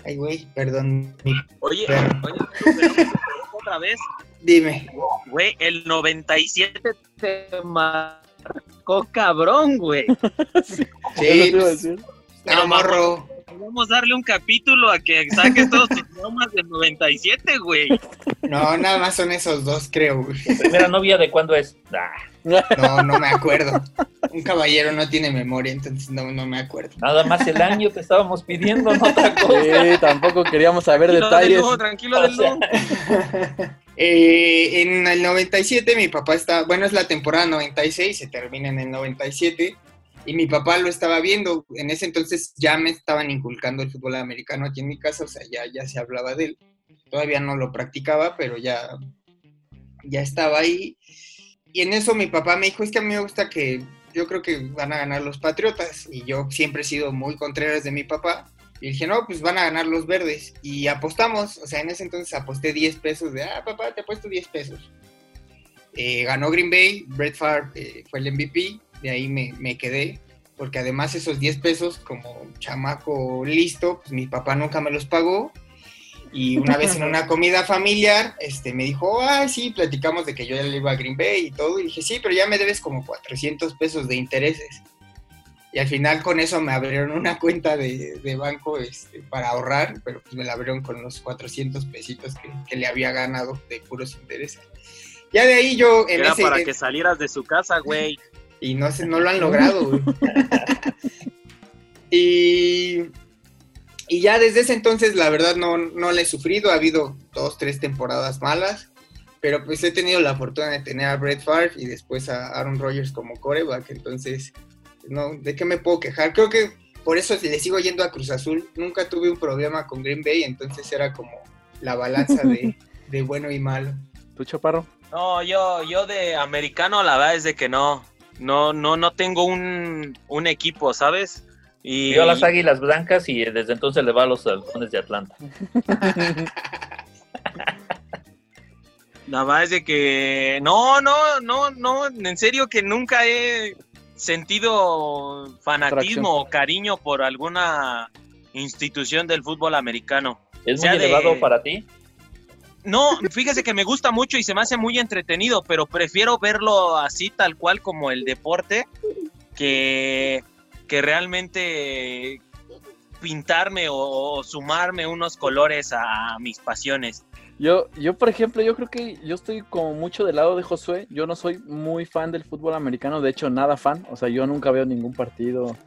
Ay, güey, perdón. Oye, Pero- oye, pero otra vez, Dime. güey, el 97 te marcó cabrón, güey. <laughs> Sí, a pues, no. Vamos a darle un capítulo a que saques todos tus bromas <laughs> del 97, güey. No, nada más son esos dos, creo. güey. Primera novia de cuándo es. Ah, No, no me acuerdo. Un caballero no tiene memoria, entonces no, no me acuerdo. nada más el año te estábamos pidiendo, no otra cosa. Sí, tampoco queríamos saber Tranquilo detalles. Lu, tranquilo. <laughs> Eh, en el 97 mi papá está, bueno, es la temporada 96, se termina en el 97, y mi papá lo estaba viendo. En ese entonces ya me estaban inculcando el fútbol americano aquí en mi casa, o sea, ya, ya se hablaba de él. Todavía no lo practicaba, pero ya, ya estaba ahí. Y en eso mi papá me dijo, es que a mí me gusta que yo creo que van a ganar los Patriotas, y yo siempre he sido muy contreras de mi papá. Y dije, no, pues van a ganar los verdes. Y apostamos, o sea, en ese entonces aposté 10 pesos de, ah, papá, te apuesto 10 pesos. Eh, ganó Green Bay, Brett Favre eh, fue el MVP, de ahí me, me quedé, porque además esos 10 pesos, como chamaco listo, pues mi papá nunca me los pagó. Y una vez en una <laughs> comida familiar, este, me dijo, ah, sí, platicamos de que yo ya le iba a Green Bay y todo. Y dije, sí, pero ya me debes como 400 pesos de intereses. Y al final con eso me abrieron una cuenta de, de banco este, para ahorrar, pero pues me la abrieron con los 400 pesitos que, que le había ganado de puros intereses. Ya de ahí yo en Era ese... para que salieras de su casa, güey. Y no, se, no lo han logrado, güey. <laughs> y, y ya desde ese entonces, la verdad, no, no le he sufrido. Ha habido dos, tres temporadas malas. Pero pues he tenido la fortuna de tener a Brett Favre y después a Aaron Rodgers como coreback. Entonces, no, ¿de qué me puedo quejar? Creo que por eso le sigo yendo a Cruz Azul. Nunca tuve un problema con Green Bay, entonces era como la balanza de, <laughs> de bueno y malo. ¿Tú, chaparro? No, yo, yo de americano la verdad es de que no. No, no, no tengo un, un equipo, ¿sabes? Y Vio a las águilas blancas y desde entonces le va a los halcones de Atlanta. <laughs> la verdad es de que no, no, no, no, en serio que nunca he sentido fanatismo o cariño por alguna institución del fútbol americano. ¿Es sea muy de- elevado para ti? No, fíjese que me gusta mucho y se me hace muy entretenido, pero prefiero verlo así tal cual como el deporte que, que realmente pintarme o, sumarme unos colores a mis pasiones. Yo, yo, por ejemplo, yo creo que yo estoy como mucho del lado de Josué. Yo no soy muy fan del fútbol americano, de hecho, nada fan. O sea, yo nunca veo ningún partido,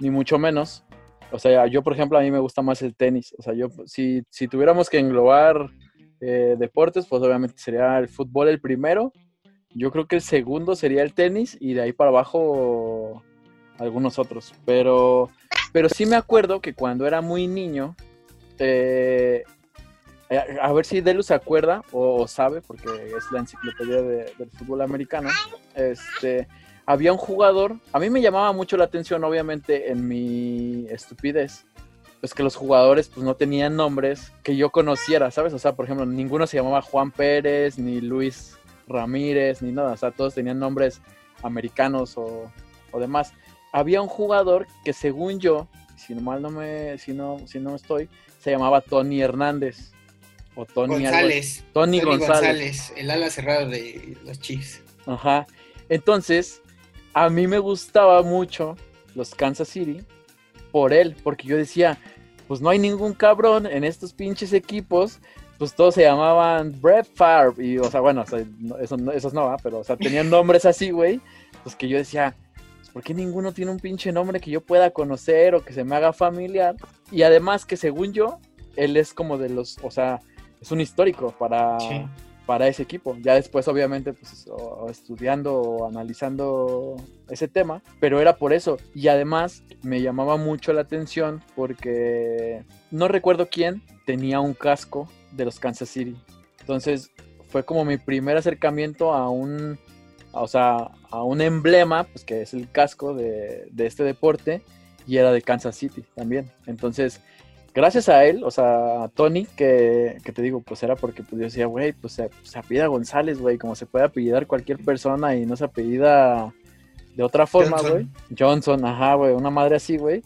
ni mucho menos. O sea, yo, por ejemplo, a mí me gusta más el tenis. O sea, yo, si, si tuviéramos que englobar eh, deportes, pues obviamente sería el fútbol el primero. Yo creo que el segundo sería el tenis y de ahí para abajo algunos otros. Pero, pero sí me acuerdo que cuando era muy niño, eh, a, ver si Delu se acuerda o, o sabe, porque es la enciclopedia de- del fútbol americano. Este, había un jugador, a mí me llamaba mucho la atención, obviamente, en mi estupidez, pues que los jugadores pues no tenían nombres que yo conociera, ¿sabes? O sea, por ejemplo, ninguno se llamaba Juan Pérez, ni Luis Ramírez, ni nada, o sea, todos tenían nombres americanos o, o demás. Había un jugador que según yo, si no mal no me, si no, si no estoy, se llamaba Tony Hernández. o Tony González. Tony, González. el ala cerrada de los Chiefs. Ajá. Entonces, a mí me gustaba mucho los Kansas City por él, porque yo decía, pues no hay ningún cabrón en estos pinches equipos, pues todos se llamaban Brett Favre, y o sea, bueno, eso, esos no, pero o sea, tenían <laughs> nombres así, güey, pues que yo decía, pues, ¿por qué ninguno tiene un pinche nombre que yo pueda conocer o que se me haga familiar? Y además que según yo, él es como de los, o sea, es un histórico para, para ese equipo. Ya después, obviamente, pues estudiando o analizando ese tema, pero era por eso. Y además me llamaba mucho la atención porque no recuerdo quién tenía un casco de los Kansas City. Entonces fue como mi primer acercamiento a un, o sea, a un emblema, pues que es el casco de, de este deporte y era de Kansas City también. Entonces gracias a él, o sea, a Tony, que, que te digo, pues era porque pues, yo decía, güey, pues se, se apellida González, güey, como se puede apellidar cualquier persona y no se apellida de otra forma, güey. Johnson, ajá, güey, una madre así, güey.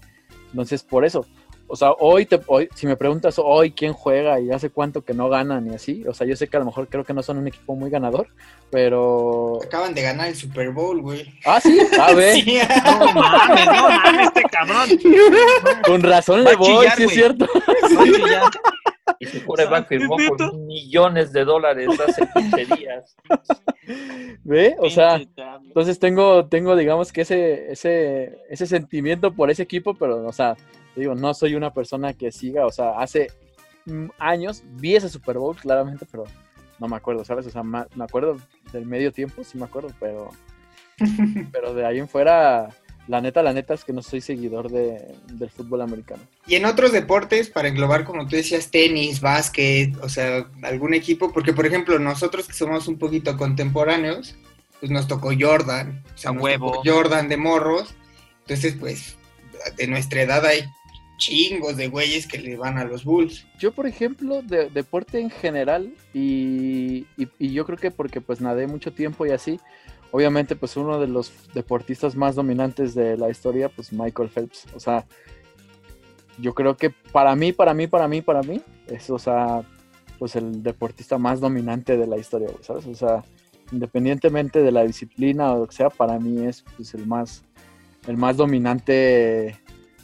Entonces, por eso. O sea, hoy, te, hoy, si me preguntas hoy quién juega y hace cuánto que no ganan y así, o sea, yo sé que a lo mejor creo que no son un equipo muy ganador, pero... Acaban de ganar el Super Bowl, güey. Ah, sí, <laughs> a ver. No mames, no mames, este cabrón. Con razón le voy, sí es cierto. Y su coreback firmó por millones de dólares hace 15 días. ¿Ve? O sea, entonces tengo, tengo digamos que ese, ese, ese sentimiento por ese equipo, pero, o sea, digo, no soy una persona que siga, o sea, hace años vi ese Super Bowl claramente, pero no me acuerdo, ¿sabes? O sea, me acuerdo del medio tiempo, sí me acuerdo, pero, <laughs> pero de ahí en fuera, la neta, la neta es que no soy seguidor de, del fútbol americano. Y en otros deportes, para englobar, como tú decías, tenis, básquet, o sea, algún equipo, porque por ejemplo, nosotros que somos un poquito contemporáneos, pues nos tocó Jordan, o sea, huevo. Jordan de morros, entonces pues de nuestra edad hay chingos de güeyes que le van a los Bulls. Yo, por ejemplo, de deporte en general, y, y, yo creo que porque pues nadé mucho tiempo y así, obviamente pues uno de los deportistas más dominantes de la historia, pues Michael Phelps. O sea, yo creo que para mí, para mí, para mí, para mí, es, o sea, pues el deportista más dominante de la historia, ¿sabes? O sea, independientemente de la disciplina o lo que sea, para mí es pues, el más, el más dominante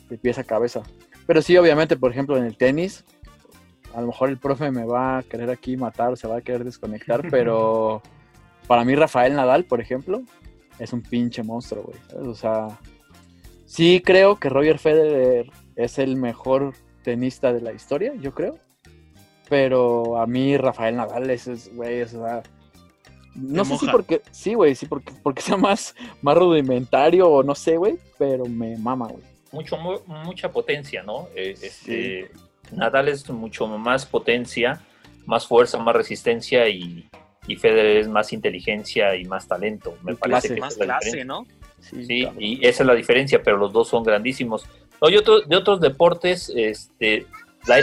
de pies a cabeza. Pero sí, obviamente, por ejemplo, en el tenis, a lo mejor el profe me va a querer aquí matar, se va a querer desconectar, <laughs> pero para mí Rafael Nadal, por ejemplo, es un pinche monstruo, güey. O sea, sí creo que Roger Federer es el mejor tenista de la historia, yo creo. Pero a mí Rafael Nadal es, güey, o sea, no sé si porque, sí, güey, sí, porque, porque sea más, más rudimentario o no sé, güey, pero me mama, güey mucho, mucha potencia, ¿no? Eh, este, Nadal es mucho más potencia, más fuerza, más resistencia y, y Federer es más inteligencia y más talento. Me parece que más clase, ¿no? Sí, y esa es la diferencia, pero los dos son grandísimos. No, de otros deportes, este, la,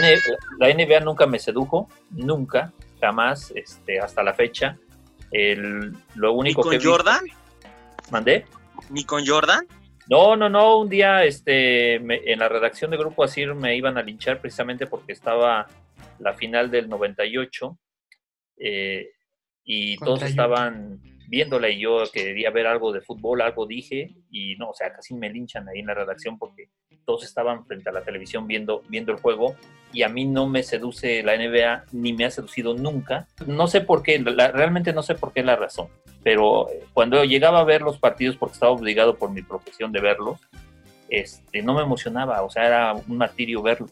la NBA nunca me sedujo, nunca, jamás, este, hasta la fecha. El, lo único ¿Ni con Jordan? ¿Mandé? ¿Ni con Jordan? No, no, no. Un día este, en la redacción de Grupo Asir me iban a linchar precisamente porque estaba la final del 98 eh, y todos estaban viéndola y yo quería ver algo de fútbol, algo dije y no, o sea, casi me linchan ahí en la redacción porque todos estaban frente a la televisión viendo, viendo el juego y a mí no me seduce la NBA ni me ha seducido nunca. No sé por qué, realmente no sé por qué la razón, pero eh, cuando llegaba a ver los partidos porque estaba obligado por mi profesión de verlos, este, no me emocionaba, o sea, era un martirio verlo,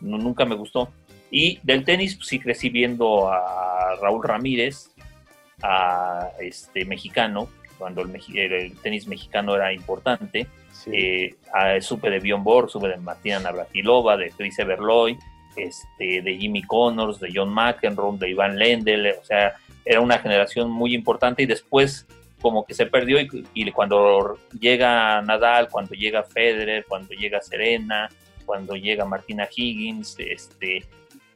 nunca me gustó. Y del tenis, pues, sí crecí viendo a Raúl Ramírez, a este mexicano, cuando el, tenis mexicano era importante. Eh, supe de Bjorn Borg, supe de Martina Navratilova, de Chris Everloy, este, de Jimmy Connors, de John McEnroe, de Iván Lendl, o sea, era una generación muy importante y después como que se perdió y, cuando llega Nadal, cuando llega Federer, cuando llega Serena, cuando llega Martina Higgins, este,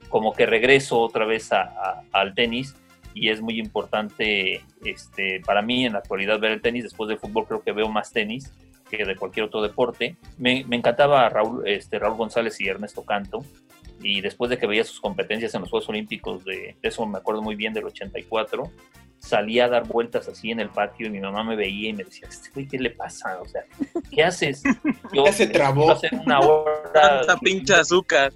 como que regreso otra vez al tenis y es muy importante este, para mí en la actualidad ver el tenis. Después del fútbol creo que veo más tenis que de cualquier otro deporte. Me, me encantaba Raúl, este, Raúl González y Ernesto Canto. y después de que veía sus competencias en los Juegos Olímpicos, de eso me acuerdo muy bien del 84, salía a dar vueltas así en el patio y mi mamá me veía y me decía, este ¿qué le pasa? O sea, ¿qué haces? <laughs> Yo, se trabó. Hacer una hora. Tanta pinche azúcar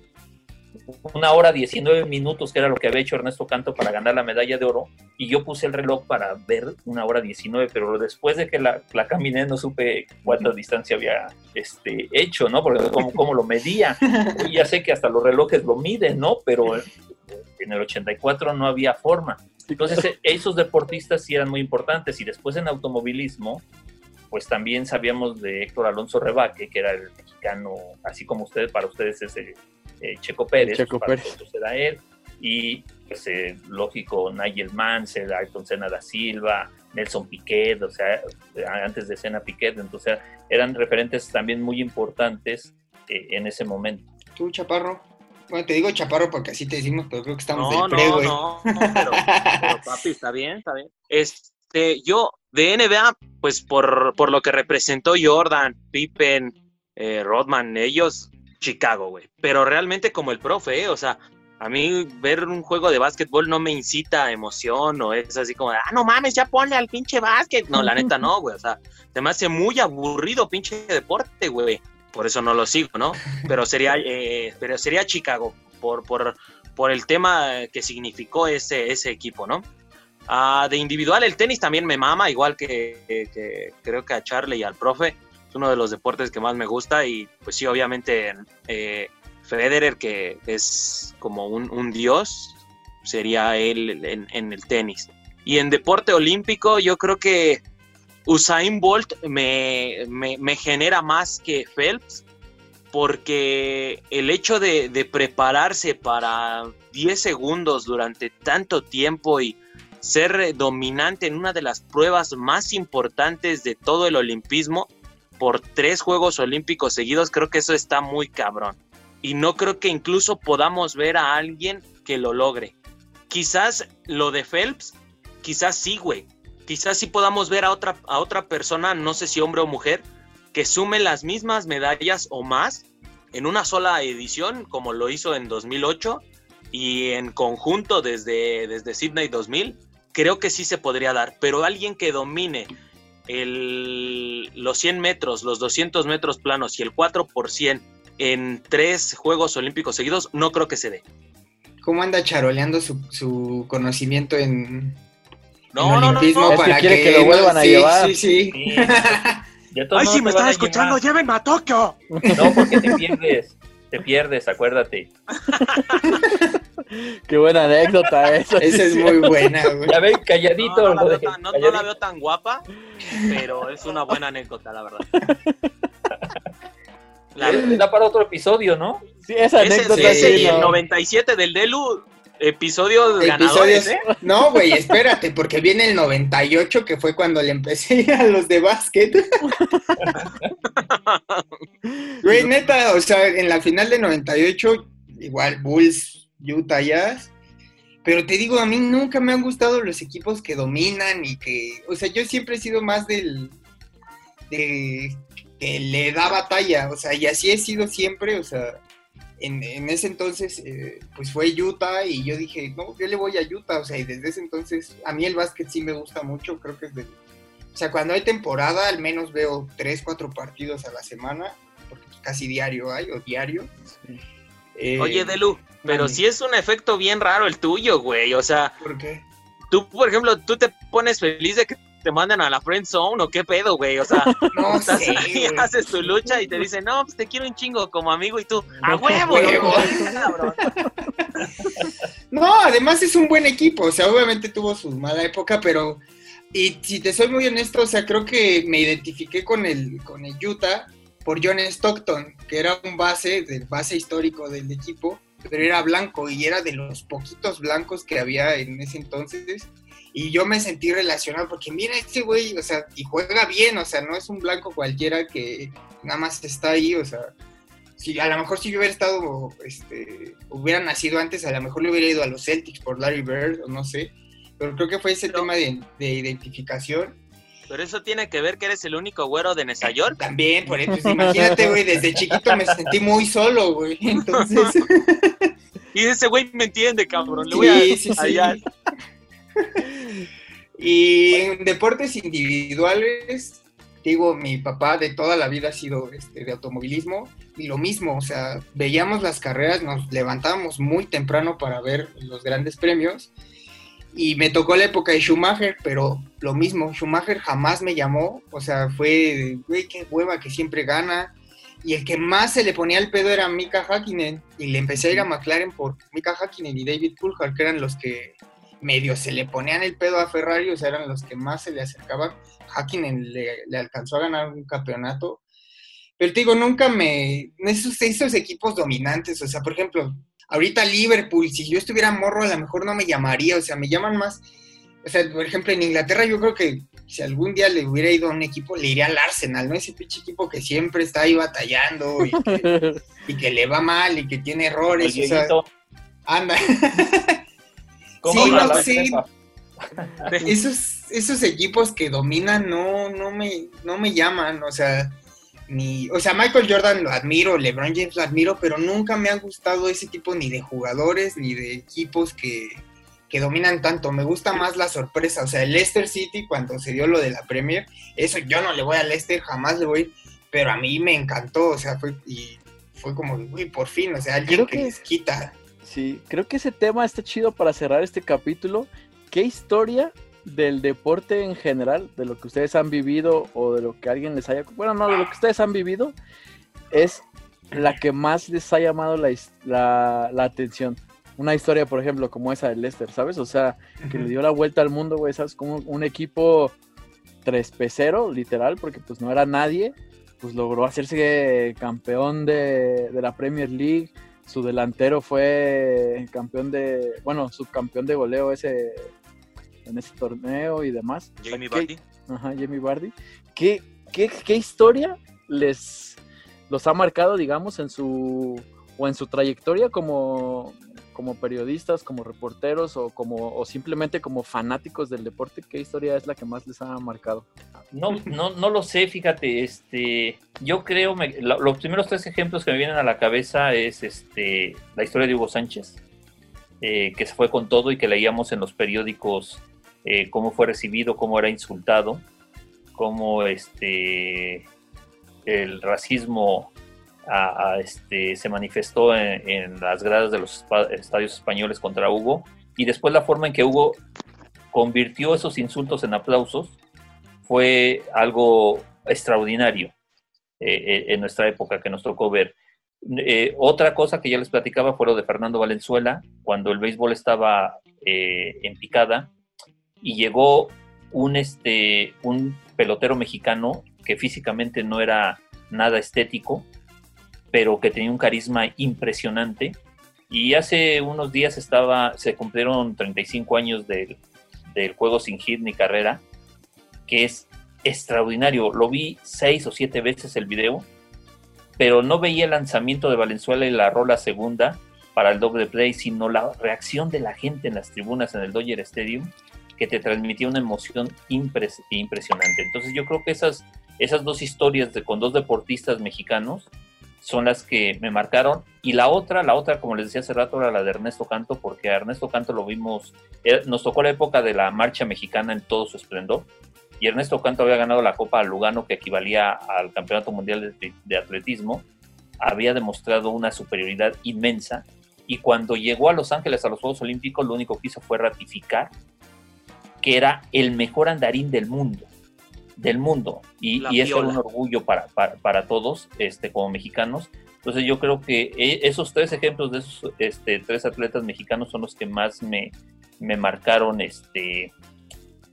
una hora 19 minutos, que era lo que había hecho Ernesto Canto para ganar la medalla de oro, y yo puse el reloj para ver una hora 19, pero después de que la, la caminé no supe cuánta distancia había este, hecho, ¿no? Porque cómo, cómo lo medía. Y ya sé que hasta los relojes lo miden, ¿no? Pero en el 84 no había forma. Entonces, <laughs> esos deportistas sí eran muy importantes. Y después en automovilismo, pues también sabíamos de Héctor Alonso Rebaque, que era el mexicano, así como ustedes, para ustedes es el eh, Checo Pérez, Checo Pérez. él, y pues eh, lógico, Nigel Mansell, Ayrton Senna da Silva, Nelson Piquet, o sea, antes de Senna Piquet, entonces eran referentes también muy importantes eh, en ese momento. ¿Tú, Chaparro? Bueno, te digo Chaparro porque así te decimos, pero creo que estamos no, del pre, no, no, no, pero, pero, papi, está bien, está bien. Este, yo, de NBA, pues por, por lo que representó Jordan, Pippen, Rodman, ellos Chicago, güey. Pero realmente como el profe, ¿eh? o sea, a mí ver un juego de básquetbol no me incita a emoción o es así como, ah, no mames, ya ponle al pinche básquet. No, la neta no, güey. O sea, se me hace muy aburrido pinche deporte, güey. Por eso no lo sigo, ¿no? Pero sería, eh, pero sería Chicago por, por, por el tema que significó ese, ese equipo, ¿no? Ah, de individual, el tenis también me mama, igual que, que creo que a Charlie y al profe es uno de los deportes que más me gusta y pues sí, obviamente eh, Federer, que es como un, dios, sería él en, el tenis. Y en deporte olímpico yo creo que Usain Bolt me, genera más que Phelps porque el hecho de, de, prepararse para 10 segundos durante tanto tiempo y ser dominante en una de las pruebas más importantes de todo el olimpismo, por tres Juegos Olímpicos seguidos, creo que eso está muy cabrón. Y no creo que incluso podamos ver a alguien que lo logre. Quizás lo de Phelps, quizás sí, güey. Quizás sí podamos ver a otra, a otra persona, no sé si hombre o mujer, que sume las mismas medallas o más en una sola edición, como lo hizo en 2008 y en conjunto desde, desde Sydney 2000. Creo que sí se podría dar, pero alguien que domine el, los 100 metros, los 200 metros planos y el 4 por 100 en tres Juegos Olímpicos seguidos, no creo que se dé. ¿Cómo anda charoleando su, su conocimiento en, no, no, no, no, para que quiere que, lo vuelvan a llevar. Sí, sí. sí. <laughs> Ay, si me están escuchando, llévenme a Tokio. No, porque te pierdes. Te pierdes, acuérdate. <laughs> Qué buena anécdota esa. Esa es muy buena, <laughs> güey. Ya ven, calladito. No, no, la, veo tan, no, no la veo tan guapa, pero es una buena anécdota, la verdad. La... <laughs> Da para otro episodio, ¿no? Sí, esa anécdota. Ese, sí, y el 97 del Delu, episodio de ganadores, ¿eh? No, güey, espérate, porque viene el 98, que fue cuando le empecé a los de básquet. <laughs> Güey, neta, o sea, en la final de 98, igual Bulls, Utah Jazz. Pero te digo, a mí nunca me han gustado los equipos que dominan y que, o sea, yo siempre he sido más del, de que le da batalla, o sea, y así he sido siempre, o sea, en, ese entonces, eh, pues fue Utah y yo dije, no, yo le voy a Utah, o sea, y desde ese entonces, a mí el básquet sí me gusta mucho, creo que es de, o sea, cuando hay temporada, al menos veo tres, cuatro partidos a la semana, porque pues casi diario hay, o diario. Eh, Oye, Delu, pero sí es un efecto bien raro el tuyo, güey, o sea... ¿Por qué? Tú, por ejemplo, tú te pones feliz de que te mandan a la friend zone o qué pedo, güey. O sea, <laughs> no estás sé, <laughs> ahí, güey. haces tu lucha y te dicen, no, pues te quiero un chingo como amigo y tú, a huevo, huevo. <laughs> cabrón. No, además es un buen equipo, o sea, obviamente tuvo su mala época, pero y si te soy muy honesto, o sea, creo que me identifiqué con el con el Utah por John Stockton, que era un base, del base histórico del equipo, pero era blanco y era de los poquitos blancos que había en ese entonces. Y yo me sentí relacionado porque mira este güey, o sea, y juega bien, o sea, no es un blanco cualquiera que nada más está ahí, o sea, si a lo mejor si yo hubiera estado, este, hubiera nacido antes, a lo mejor le hubiera ido a los Celtics por Larry Bird, o no sé, pero creo que fue ese Pero- tema de, de identificación. Pero eso tiene que ver que eres el único güero de Nueva York. También, por eso, imagínate, güey, desde chiquito me sentí muy solo, güey, entonces... <laughs> y ese güey me entiende, cabrón. Le voy a, sí, y en deportes individuales, digo, mi papá de toda la vida ha sido este, de automovilismo y lo mismo, o sea, veíamos las carreras, nos levantábamos muy temprano para ver los grandes premios y me tocó la época de Schumacher, pero lo mismo, Schumacher jamás me llamó, o sea, fue, güey, qué hueva que siempre gana. Y el que más se le ponía el pedo era Mika Hakkinen, y le empecé a ir a McLaren por Mika Hakkinen y David Coulthard, que eran los que medio se le ponían el pedo a Ferrari, o sea, eran los que más se le acercaban. Hakkinen le, alcanzó a ganar un campeonato. Pero te digo, nunca me. Esos, esos equipos dominantes, o sea, por ejemplo, ahorita Liverpool, si yo estuviera morro, a lo mejor no me llamaría, o sea, me llaman más. O sea, por ejemplo, en Inglaterra yo creo que si algún día le hubiera ido a un equipo, le iría al Arsenal, ¿no? Ese pinche equipo que siempre está ahí batallando y que, <laughs> le va mal y que tiene errores. O sea, anda. <laughs> sí, no, sí. Esos, esos equipos que dominan no, no, me, no me llaman, o sea, ni, o sea, Michael Jordan lo admiro, LeBron James lo admiro, pero nunca me ha gustado ese tipo ni de jugadores ni de equipos que, dominan tanto. Me gusta más la sorpresa, o sea, el Leicester City cuando se dio lo de la Premier, eso yo no le voy a Leicester, jamás le voy, pero a mí me encantó, o sea, fue y fue como, uy, por fin, o sea, alguien que, que les quita. Sí, creo que ese tema está chido para cerrar este capítulo. ¿Qué historia del deporte en general, de lo que ustedes han vivido o de lo que alguien les haya... Bueno, no, de lo que ustedes han vivido, es la que más les ha llamado la, atención. Una historia, por ejemplo, como esa de Lester, ¿sabes? O sea, que le dio la vuelta al mundo, güey, ¿sabes? Como un equipo tres pecero, literal, porque pues no era nadie, pues logró hacerse campeón de, de la Premier League. Su delantero fue campeón de, bueno, subcampeón de goleo ese en ese torneo y demás. Jamie Bardi. Ajá, Jamie Bardi. ¿Qué, qué, historia les los ha marcado, digamos, en su o en su trayectoria como, como periodistas, como reporteros o como o simplemente como fanáticos del deporte? ¿Qué historia es la que más les ha marcado? No, no, no lo sé, fíjate, este, yo creo, los primeros tres ejemplos que me vienen a la cabeza es este, la historia de Hugo Sánchez, eh, que se fue con todo y que leíamos en los periódicos eh, cómo fue recibido, cómo era insultado, cómo este, el racismo este, se manifestó en, las gradas de los estadios españoles contra Hugo y después la forma en que Hugo convirtió esos insultos en aplausos fue algo extraordinario eh, eh, en nuestra época que nos tocó ver. otra cosa que ya les platicaba fue lo de Fernando Valenzuela, cuando el béisbol estaba en picada, y llegó un, este, un pelotero mexicano que físicamente no era nada estético, pero que tenía un carisma impresionante. Y hace unos días estaba, se cumplieron 35 años del, del juego sin hit ni carrera, que es extraordinario. Lo vi seis o siete veces el video, pero no veía el lanzamiento de Valenzuela y la rola segunda para el doble play, sino la reacción de la gente en las tribunas en el Dodger Stadium que te transmitía una emoción impresionante. Entonces yo creo que esas, esas dos historias de, con dos deportistas mexicanos son las que me marcaron. Y la otra, la otra, como les decía hace rato, era la de Ernesto Canto, porque a Ernesto Canto lo vimos, eh, nos tocó la época de la marcha mexicana en todo su esplendor. Y Ernesto Canto había ganado la Copa Lugano, que equivalía al Campeonato Mundial de, de Atletismo. Había demostrado una superioridad inmensa. Y cuando llegó a Los Ángeles a los Juegos Olímpicos, lo único que hizo fue ratificar que era el mejor andarín del mundo, del mundo, y, y eso era un orgullo para, para, todos, este, como mexicanos. Entonces yo creo que e, esos tres ejemplos de esos este, tres atletas mexicanos son los que más me, me marcaron este,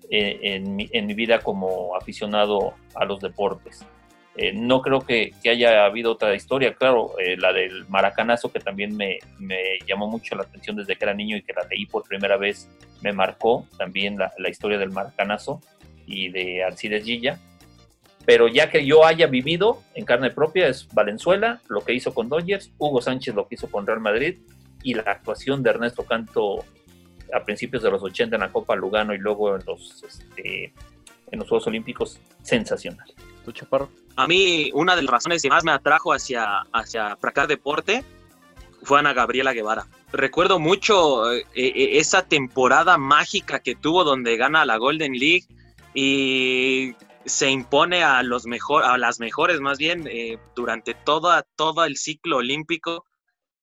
e, en, mi, en mi vida como aficionado a los deportes. Eh, no creo que, haya habido otra historia, claro, eh, la del maracanazo que también me, llamó mucho la atención desde que era niño y que la leí por primera vez, me marcó también la, la historia del maracanazo y de Alcides Gilla. Pero ya que yo haya vivido en carne propia es Valenzuela, lo que hizo con Dodgers, Hugo Sánchez lo que hizo con Real Madrid y la actuación de Ernesto Canto a principios de los 80 en la Copa Lugano y luego en los, este, en los Juegos Olímpicos, sensacional. A mí, una de las razones que más me atrajo hacia, hacia deporte fue Ana Gabriela Guevara. Recuerdo mucho eh, eh, esa temporada mágica que tuvo donde gana la Golden League y se impone a los mejor, a las mejores más bien eh, durante toda, todo el ciclo olímpico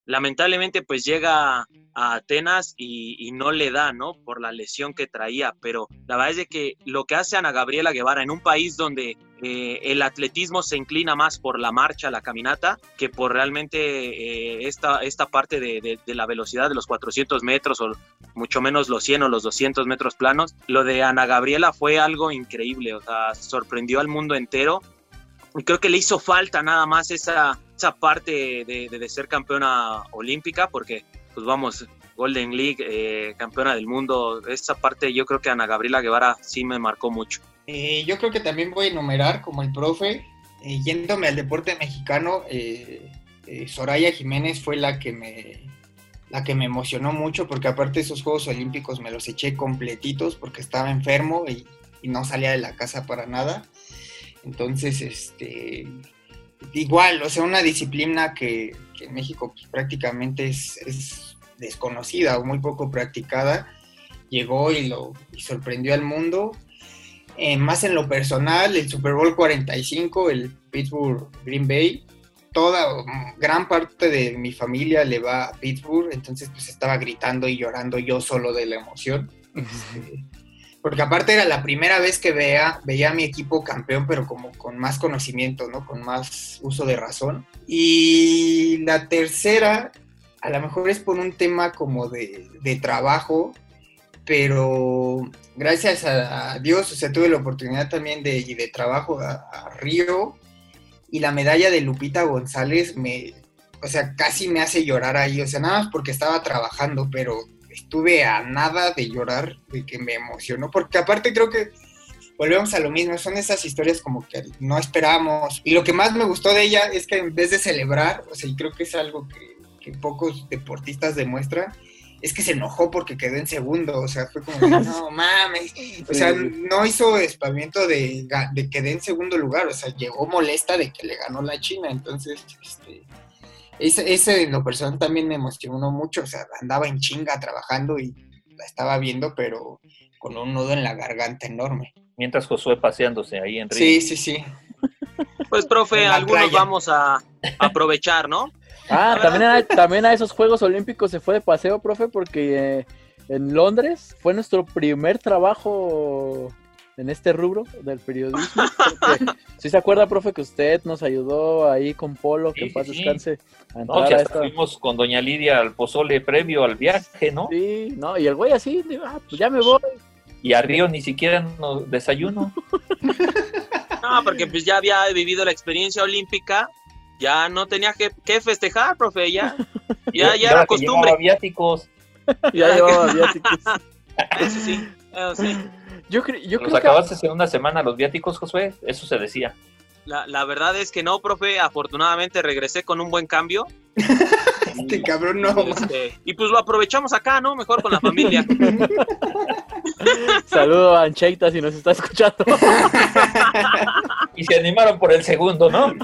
lamentablemente pues llega a Atenas y, no le da, ¿no? Por la lesión que traía, pero la verdad es de que lo que hace Ana Gabriela Guevara en un país donde eh, el atletismo se inclina más por la marcha, la caminata, que por realmente eh, esta, esta parte de, de, la velocidad de los 400 metros o mucho menos los 100 o los 200 metros planos, lo de Ana Gabriela fue algo increíble, o sea, sorprendió al mundo entero y creo que le hizo falta nada más esa, esa parte de, ser campeona olímpica, porque, pues vamos, Golden League, eh, campeona del mundo, esa parte yo creo que Ana Gabriela Guevara sí me marcó mucho. Eh, yo creo que también voy a enumerar como el profe, eh, yéndome al deporte mexicano, Soraya Jiménez fue la que me la que me emocionó mucho porque aparte esos Juegos Olímpicos me los eché completitos porque estaba enfermo y no salía de la casa para nada. Entonces, este, igual, o sea, una disciplina que, en México pues, prácticamente es, desconocida o muy poco practicada, llegó y lo sorprendió al mundo. Eh, más en lo personal, el Super Bowl 45, el Pittsburgh Green Bay, toda, gran parte de mi familia le va a Pittsburgh, entonces pues estaba gritando y llorando yo solo de la emoción porque aparte era la primera vez que veía, veía a mi equipo campeón, pero como con más conocimiento, ¿no? Con más uso de razón. Y la tercera, a lo mejor es por un tema como de, trabajo, pero gracias a, Dios, o sea, tuve la oportunidad también de, de trabajo a, a, Río y la medalla de Lupita González me, o sea, casi me hace llorar ahí, o sea, nada más porque estaba trabajando, pero estuve a nada de llorar, de que me emocionó, porque aparte creo que volvemos a lo mismo, son esas historias como que no esperábamos. Y lo que más me gustó de ella es que en vez de celebrar, o sea, y creo que es algo que, pocos deportistas demuestran, es que se enojó porque quedó en segundo, o sea, fue como, no <laughs> mames, o sea, no hizo espamiento de, de quedé en segundo lugar, o sea, llegó molesta de que le ganó la China, entonces, este, ese, ese en lo personal también me emocionó mucho, o sea, andaba en chinga trabajando y la estaba viendo, pero con un nudo en la garganta enorme. Mientras Josué paseándose ahí en Río. Sí, sí, sí. Pues, profe, algunos vamos a aprovechar, ¿no? Ah, también a, también a esos Juegos Olímpicos se fue de paseo, profe, porque eh, en Londres fue nuestro primer trabajo en este rubro del periodismo. Si <laughs> se acuerda, profe, que usted nos ayudó ahí con Polo, que paz descanse. no, que hasta fuimos con doña Lidia al pozole previo al viaje, ¿no? Sí, no, y el güey así, ah, pues ya me voy. Y a Río ni siquiera nos desayuno. <laughs> no, porque pues ya había vivido la experiencia olímpica, ya no tenía que, festejar, profe, ya, <laughs> ya, ya era costumbre. viáticos. ya llevaba viáticos. Eso sí, eso sí. Yo, yo ¿Los acabaste en una semana los viáticos, Josué? Eso se decía. La, la, verdad es que no, profe. Afortunadamente regresé con un buen cambio. <laughs> este cabrón no. Este, y pues lo aprovechamos acá, ¿no? Mejor con la familia. <laughs> Saludo a Ancheita si nos está escuchando. <laughs> y se animaron por el segundo, ¿no?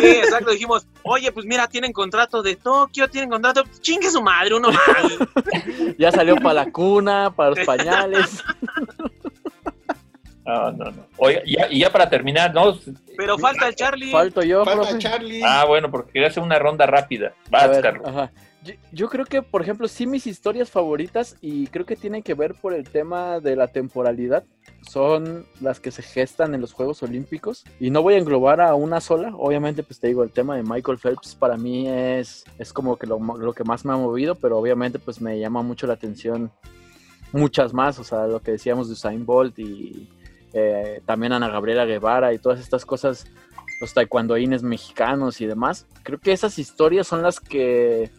Sí, exacto. Dijimos, oye, pues mira, tienen contrato de Tokio, tienen contrato. Chingue su madre, uno más. Ya salió para la cuna, para los pañales. No, no, no. Oiga, y ya para terminar, ¿no? Pero falta el Charlie. Falto yo, falta Charlie. Ah, bueno, porque quería hacer una ronda rápida. Vas, Carlos. Ajá. Yo, creo que, por ejemplo, sí mis historias favoritas, y creo que tienen que ver por el tema de la temporalidad, son las que se gestan en los Juegos Olímpicos. Y no voy a englobar a una sola. Obviamente, pues te digo, el tema de Michael Phelps para mí es, es como que lo, lo que más me ha movido, pero obviamente pues me llama mucho la atención muchas más. O sea, lo que decíamos de Usain Bolt y eh, también Ana Gabriela Guevara y todas estas cosas, los taekwondoines mexicanos y demás. Creo que esas historias son las que,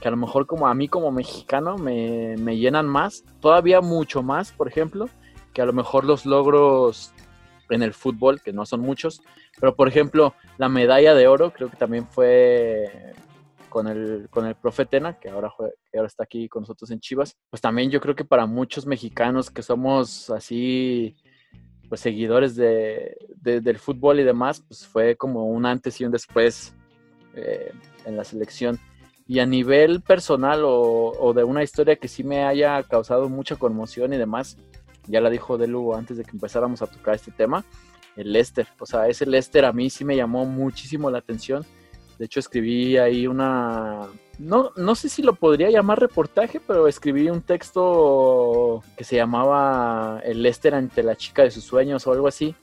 que a lo mejor como a mí como mexicano me, me llenan más, todavía mucho más, por ejemplo, que a lo mejor los logros en el fútbol, que no son muchos, pero por ejemplo, la medalla de oro creo que también fue con el, con el profe Tena, que ahora, que ahora está aquí con nosotros en Chivas, pues también yo creo que para muchos mexicanos que somos así pues seguidores de, del fútbol y demás, pues fue como un antes y un después eh, en la selección. Y a nivel personal o, de una historia que sí me haya causado mucha conmoción y demás, ya la dijo Delu antes de que empezáramos a tocar este tema, el Lester. O sea, ese Lester a mí sí me llamó muchísimo la atención. De hecho, escribí ahí una... No, no sé si lo podría llamar reportaje, pero escribí un texto que se llamaba El Lester ante la chica de sus sueños o algo así,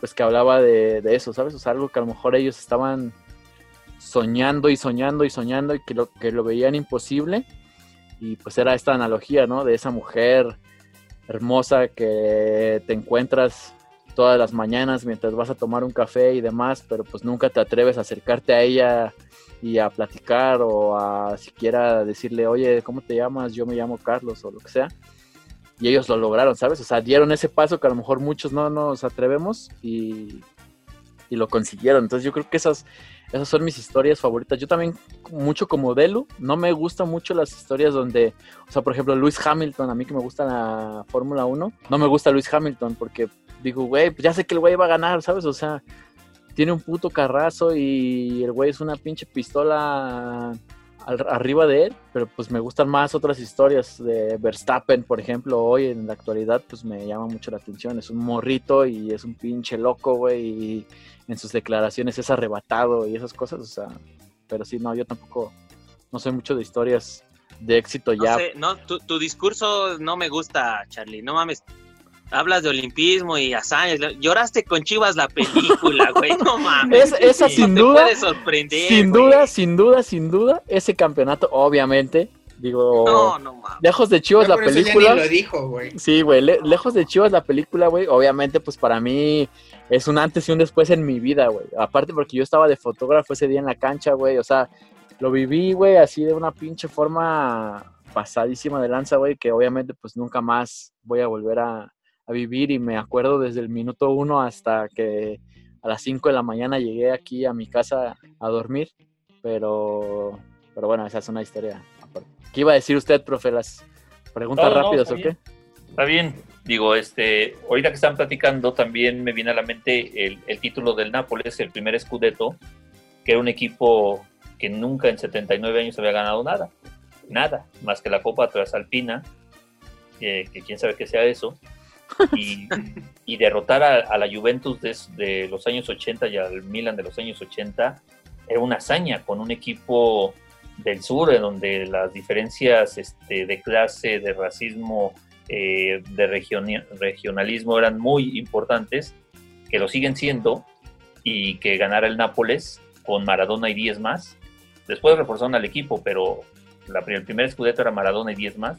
pues que hablaba de, eso, ¿sabes? O sea, algo que a lo mejor ellos estaban soñando y soñando y soñando y que lo, que lo veían imposible. Y pues era esta analogía, ¿no? De esa mujer hermosa que te encuentras todas las mañanas mientras vas a tomar un café y demás, pero pues nunca te atreves a acercarte a ella y a platicar o a siquiera decirle, oye, ¿cómo te llamas? Yo me llamo Carlos o lo que sea. Y ellos lo lograron, ¿sabes? O sea, dieron ese paso que a lo mejor muchos no nos atrevemos y, y lo consiguieron. Entonces yo creo que esas, esas son mis historias favoritas. Yo también, mucho como Delu, no me gustan mucho las historias donde, o sea, por ejemplo, Luis Hamilton, a mí que me gusta la Fórmula 1, no me gusta Luis Hamilton porque digo, güey, pues ya sé que el güey va a ganar, ¿sabes? O sea, tiene un puto carrazo y el güey es una pinche pistola arriba de él, pero pues me gustan más otras historias de Verstappen, por ejemplo, hoy en la actualidad, pues me llama mucho la atención. Es un morrito y es un pinche loco, güey, y en sus declaraciones es arrebatado y esas cosas, o sea, pero sí, no, yo tampoco, no soy mucho de historias de éxito ya. Sé, no tu, tu discurso no me gusta, Charlie, no mames, hablas de olimpismo y hazañas. Lloraste con Chivas la película, <laughs> güey. No mames. Es, esa sin duda. Sin duda, sin duda, sin duda. Ese campeonato, obviamente. Digo, no, no mames. Lejos de Chivas la película. lo dijo, güey. Sí, güey. lejos de Chivas la película, güey. Obviamente, pues para mí es un antes y un después en mi vida, güey. Aparte, porque yo estaba de fotógrafo ese día en la cancha, güey. O sea, lo viví, güey, así de una pinche forma pasadísima de lanza, güey, que obviamente pues nunca más voy a volver a, a vivir y me acuerdo desde el minuto uno hasta que a las 5 de la mañana llegué aquí a mi casa a dormir, pero, pero bueno, esa es una historia. ¿Qué iba a decir usted, profe? ¿Las preguntas rápidas o qué? Está bien, digo, este, ahorita que están platicando también me viene a la mente el, el título del Nápoles, el primer Scudetto, que era un equipo que nunca en 79 años había ganado nada, nada, más que la Copa Transalpina, que quién sabe qué sea eso, y, derrotar a, la Juventus de, los años 80 y al Milan de los años 80 era una hazaña con un equipo del sur en donde las diferencias este, de clase, de racismo, eh, de regionalismo eran muy importantes, que lo siguen siendo, y que ganara el Nápoles con Maradona y 10 más. Después reforzaron al equipo, pero el primer escudeto era Maradona y 10 más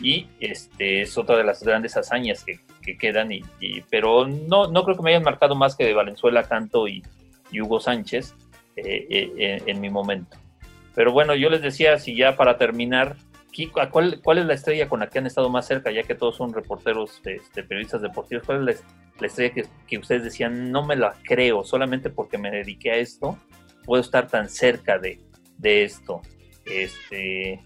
y este es otra de las grandes hazañas que, quedan, y, pero no, no creo que me hayan marcado más que de Valenzuela Canto y, Hugo Sánchez eh, eh, en, mi momento. Pero bueno, yo les decía, si ya para terminar, ¿cuál, ¿cuál es la estrella con la que han estado más cerca, ya que todos son reporteros, este, periodistas deportivos? ¿Cuál es la, estrella que, que, ustedes decían, no me la creo, solamente porque me dediqué a esto, puedo estar tan cerca de, de esto? Este,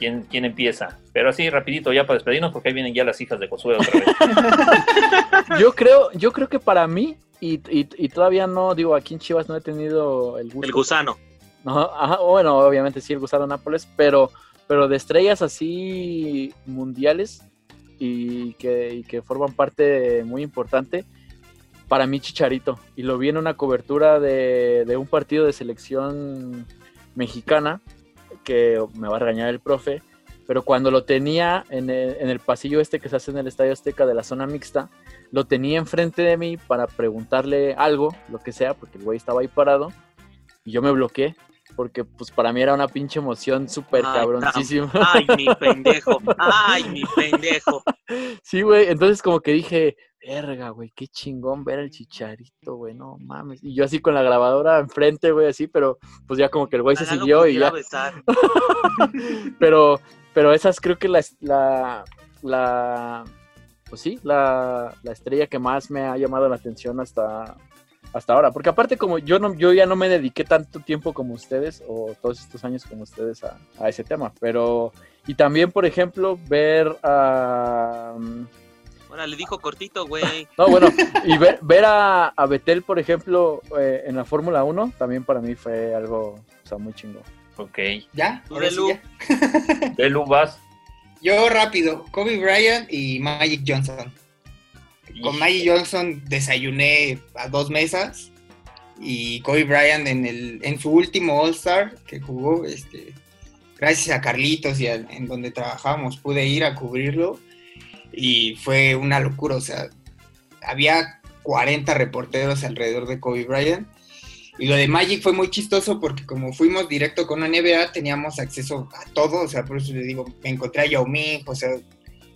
¿Quién, quién empieza? Pero así rapidito ya para despedirnos porque ahí vienen ya las hijas de Josué otra vez. <laughs> yo creo, yo creo que para mí, y, y, todavía no, digo, aquí en Chivas no he tenido el gusto. El gusano. No, bueno, obviamente sí, el gusano Nápoles, pero, pero de estrellas así mundiales y que, y que forman parte muy importante, para mí Chicharito. Y lo vi en una cobertura de, de un partido de selección mexicana que me va a regañar el profe, pero cuando lo tenía en el, pasillo este que se hace en el Estadio Azteca de la zona mixta, lo tenía enfrente de mí para preguntarle algo, lo que sea, porque el güey estaba ahí parado, y yo me bloqueé, porque pues para mí era una pinche emoción súper cabroncísima. Ay, mi pendejo, <laughs> ay, mi pendejo. Sí, güey, entonces como que dije, verga, güey, qué chingón ver el chicharito, güey, no mames. Y yo así con la grabadora enfrente, güey, así, pero pues ya como que el güey se siguió y ya. <laughs> pero, pero esas creo que la, la, la pues sí, la, la, estrella que más me ha llamado la atención hasta, hasta ahora. Porque aparte como yo no, yo ya no me dediqué tanto tiempo como ustedes, o todos estos años como ustedes a, a ese tema. Pero, y también, por ejemplo, ver a Ahora le dijo cortito, güey. <laughs> No, bueno, y ver, ver a, a Betel, por ejemplo, eh, en la Fórmula 1, también para mí fue algo, o sea, muy chingo. Ok. ¿Ya? Tú, Ahora sí, Delu. ya. Delu, vas. Yo rápido, Kobe Bryant y Magic Johnson. Con Magic Johnson desayuné a dos mesas y Kobe Bryant en, el, en su último All-Star que jugó, este, gracias a Carlitos y a- en donde trabajamos pude ir a cubrirlo y fue una locura, o sea, había 40 reporteros alrededor de Kobe Bryant y lo de Magic fue muy chistoso porque como fuimos directo con la NBA teníamos acceso a todo, o sea, por eso le digo, me encontré a Yao Ming, o sea,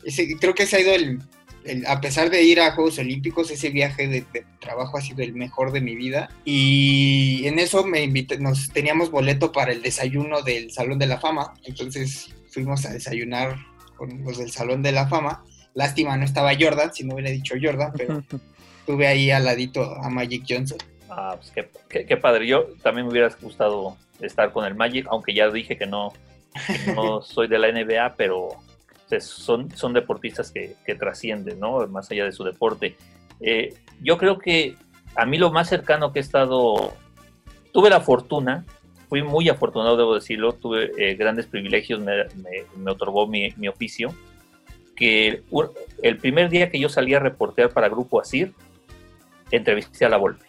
ese- creo que ese ha ido el, el- a pesar de ir a Juegos Olímpicos, ese viaje de, de trabajo ha sido el mejor de mi vida. Y en eso me invité, nos teníamos boleto para el desayuno del Salón de la Fama. Entonces fuimos a desayunar con los del Salón de la Fama. Lástima no estaba Jordan, si no hubiera dicho Jordan, pero <laughs> tuve ahí al ladito a Magic Johnson. Ah, pues qué, qué- qué padre. Yo también me hubiera gustado estar con el Magic, aunque ya dije que no, que no <laughs> soy de la NBA, pero son, son deportistas que, que trascienden, ¿no? Más allá de su deporte. Eh, yo creo que a mí lo más cercano que he estado, tuve la fortuna, fui muy afortunado, debo decirlo, tuve eh, grandes privilegios, me, me- me otorgó mi, mi oficio, que el primer día que yo salí a reportear para Grupo Asir, entrevisté a la Volpe.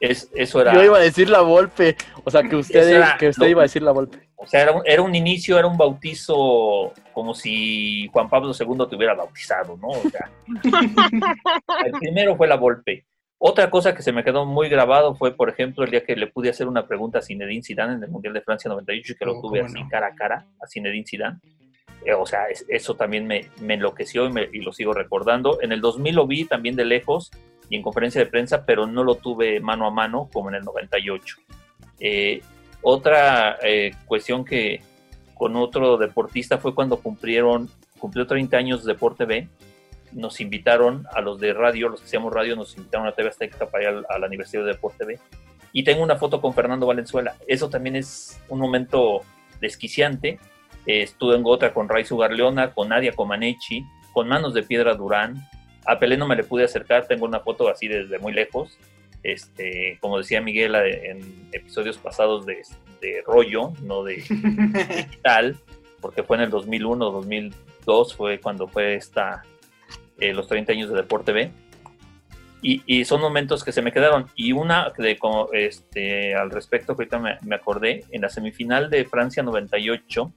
Es, eso era... Yo iba a decir la Volpe. O sea, que usted, era- que usted no. iba a decir la Volpe. O sea, era un, era un inicio, era un bautizo como si Juan Pablo II te hubiera bautizado, ¿no? O sea, <laughs> el primero fue la Volpe. Otra cosa que se me quedó muy grabado fue, por ejemplo, el día que le pude hacer una pregunta a Zinedine Zidane en el Mundial de Francia 98 y que lo Oh, tuve así no. cara a cara a Zinedine Zidane. Eh, o sea, es- eso también me, me enloqueció y, me- y lo sigo recordando. En el 2000 lo vi también de lejos y en conferencia de prensa, pero no lo tuve mano a mano como en el 98. Eh, otra eh, cuestión que con otro deportista fue cuando cumplieron, cumplió 30 años Deporte B. Nos invitaron a los de radio, los que hacíamos radio, nos invitaron a TV Azteca para ir al, al aniversario de Deporte B. Y tengo una foto con Fernando Valenzuela. Eso también es un momento desquiciante. Eh, estuve en otra con Raiz Ugarleona, con Nadia Comaneci, con Manos de Piedra Durán. A Pelé no me le pude acercar, tengo una foto así desde muy lejos. Este, como decía Miguel eh, en episodios pasados de, de rollo, no de digital, <laughs> porque fue en el 2001, 2002 fue cuando fue esta, eh, los 30 años de Deporte B. Y, y son momentos que se me quedaron. Y una de, como, este, al respecto, que ahorita me, me acordé, en la semifinal de Francia 98,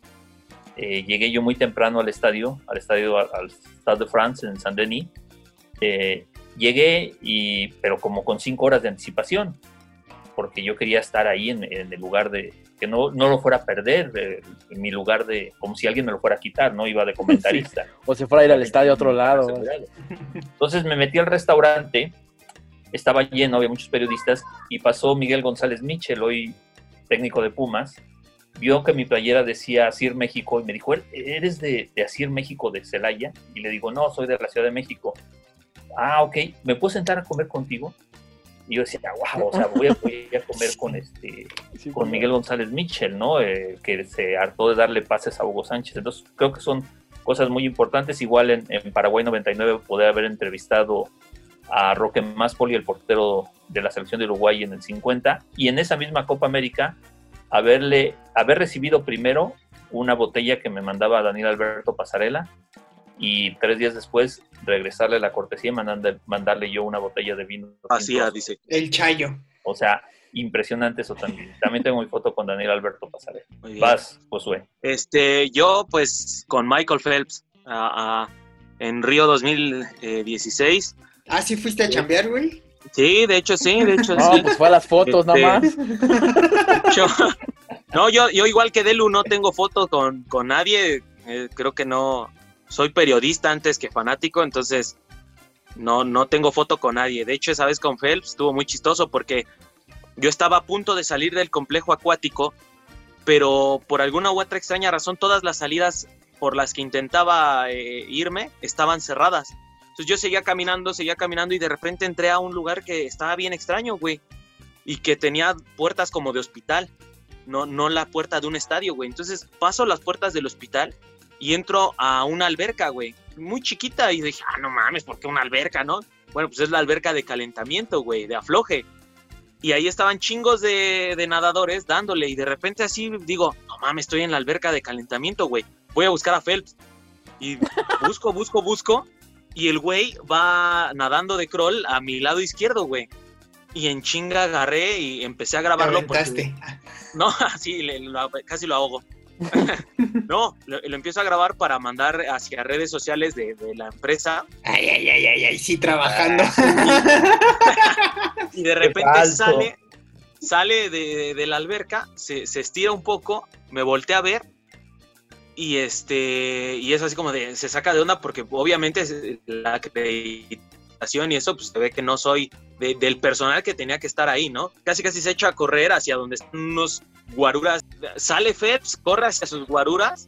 eh, llegué yo muy temprano al estadio, al estadio, al, al Stade de France en Saint-Denis. Eh, llegué, y, pero como con cinco horas de anticipación, porque yo quería estar ahí en, en el lugar de, que no, no lo fuera a perder, eh, en mi lugar de, como si alguien me lo fuera a quitar, ¿no? Iba de <laughs> comentarista. O se fuera a ir al estadio a otro lado. Entonces me metí al restaurante, estaba lleno, había muchos periodistas, y pasó Miguel González Michel, hoy técnico de Pumas, vio que mi playera decía Asir México y me dijo, ¿eres de, de Asir México de Celaya? Y le digo, no, soy de la Ciudad de México. Ah, ok, ¿me puedo sentar a comer contigo? Y yo decía, wow, o sea, voy a, voy a comer <laughs> con este Sí, con Miguel González Mitchell, ¿no? Eh, que se hartó de darle pases a Hugo Sánchez. Entonces, creo que son cosas muy importantes. Igual en, en Paraguay 99 poder haber entrevistado a Roque Maspoli, el portero de la selección de Uruguay en el 50, y en esa misma Copa América haberle, haber recibido primero una botella que me mandaba Daniel Alberto Pasarela y tres días después regresarle la cortesía y mandarle, mandarle yo una botella de vino. Así ah, dice. El Chayo. O sea, impresionante eso también. También tengo mi foto con Daniel Alberto Pasarela. Muy bien. Vas, Josué. Este, yo pues con Michael Phelps ah, ah, en Río 2016. Ah, sí fuiste a chambear, güey. Sí, de hecho sí, de hecho <laughs> No, sí. pues fue a las fotos Este, nada más. <laughs> Yo- no, yo, yo igual que Delu no tengo fotos con, con nadie. eh, creo que no. Soy periodista antes que fanático, entonces no, no tengo foto con nadie. De hecho, esa vez con Phelps estuvo muy chistoso porque yo estaba a punto de salir del complejo acuático, pero por alguna u otra extraña razón todas las salidas por las que intentaba eh, irme estaban cerradas. Entonces yo seguía caminando, seguía caminando y de repente entré a un lugar que estaba bien extraño, güey. Y que tenía puertas como de hospital, no, no la puerta de un estadio, güey. Entonces paso las puertas del hospital y entro a una alberca, güey. Muy chiquita y dije, ah, no mames, ¿por qué una alberca, no? Bueno, pues es la alberca de calentamiento, güey, de afloje. y ahí estaban chingos de, de nadadores dándole y de repente así digo, no mames, estoy en la alberca de calentamiento, güey, voy a buscar a Phelps. Y busco, busco, busco y el güey va nadando de crawl a mi lado izquierdo, güey. Y en chinga agarré y empecé a grabarlo. Porque, no, <laughs> así casi lo ahogo. <laughs> no, lo, empiezo a grabar para mandar hacia redes sociales de, la empresa. Ay, ay, ay, ay, ay, sí, trabajando. <laughs> y de repente sale, sale de, la alberca, se, se, estira un poco, me voltea a ver y este y es así como de se saca de onda porque obviamente la acreditación y eso pues se ve que no soy del personal que tenía que estar ahí, ¿no? Casi casi se echa a correr hacia donde están unos guaruras. Sale Feps, corre hacia sus guaruras.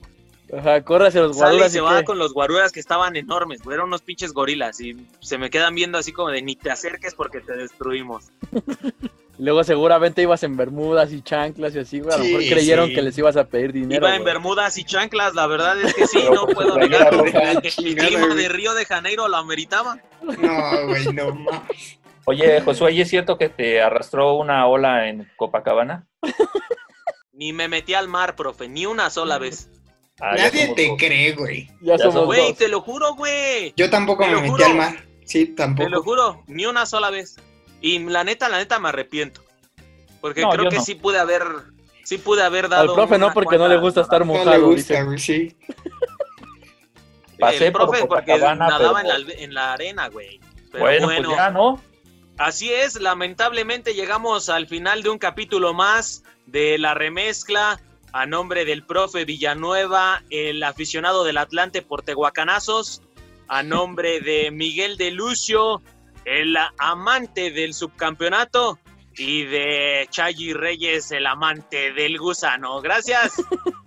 Ajá, corre hacia los guaruras. y se va con los guaruras que estaban enormes, eran unos pinches gorilas y se me quedan viendo así como de ni te acerques porque te destruimos. <laughs> Luego seguramente ibas en bermudas y chanclas y así, güey. A lo mejor creyeron que les ibas a pedir dinero. Iba en bermudas y chanclas, la verdad es que sí, no pues, puedo negarlo. El clima de Río de Janeiro lo ameritaba. No, güey, no más. Oye, Josué, ¿y es cierto que te arrastró una ola en Copacabana? Ni me metí al mar, profe, ni una sola vez. Ah, Nadie te cree, güey. Ya, somos Güey, te lo juro, güey. Yo tampoco me metí al mar. Sí, tampoco. Te lo juro, ni una sola vez. Y la neta, la neta me arrepiento. Porque creo que sí pude haber, sí pude haber dado. Al profe no, porque no le gusta estar mojado. No le gusta, sí. <laughs> Pasé el profe porque nadaba en, la, en, la, arena, güey. bueno, pues ya, ¿no? Así es, lamentablemente llegamos al final de un capítulo más de la remezcla a nombre del profe Villanueva, el aficionado del Atlante por Tehuacanazos, a nombre de Miguel de Lucio, el amante del subcampeonato, y de Chayi Reyes, el amante del gusano. Gracias. <laughs>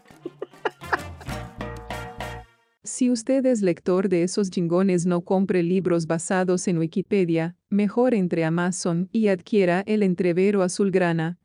Si usted es lector de esos chingones, no compre libros basados en Wikipedia, mejor entre Amazon y adquiera el entrevero azulgrana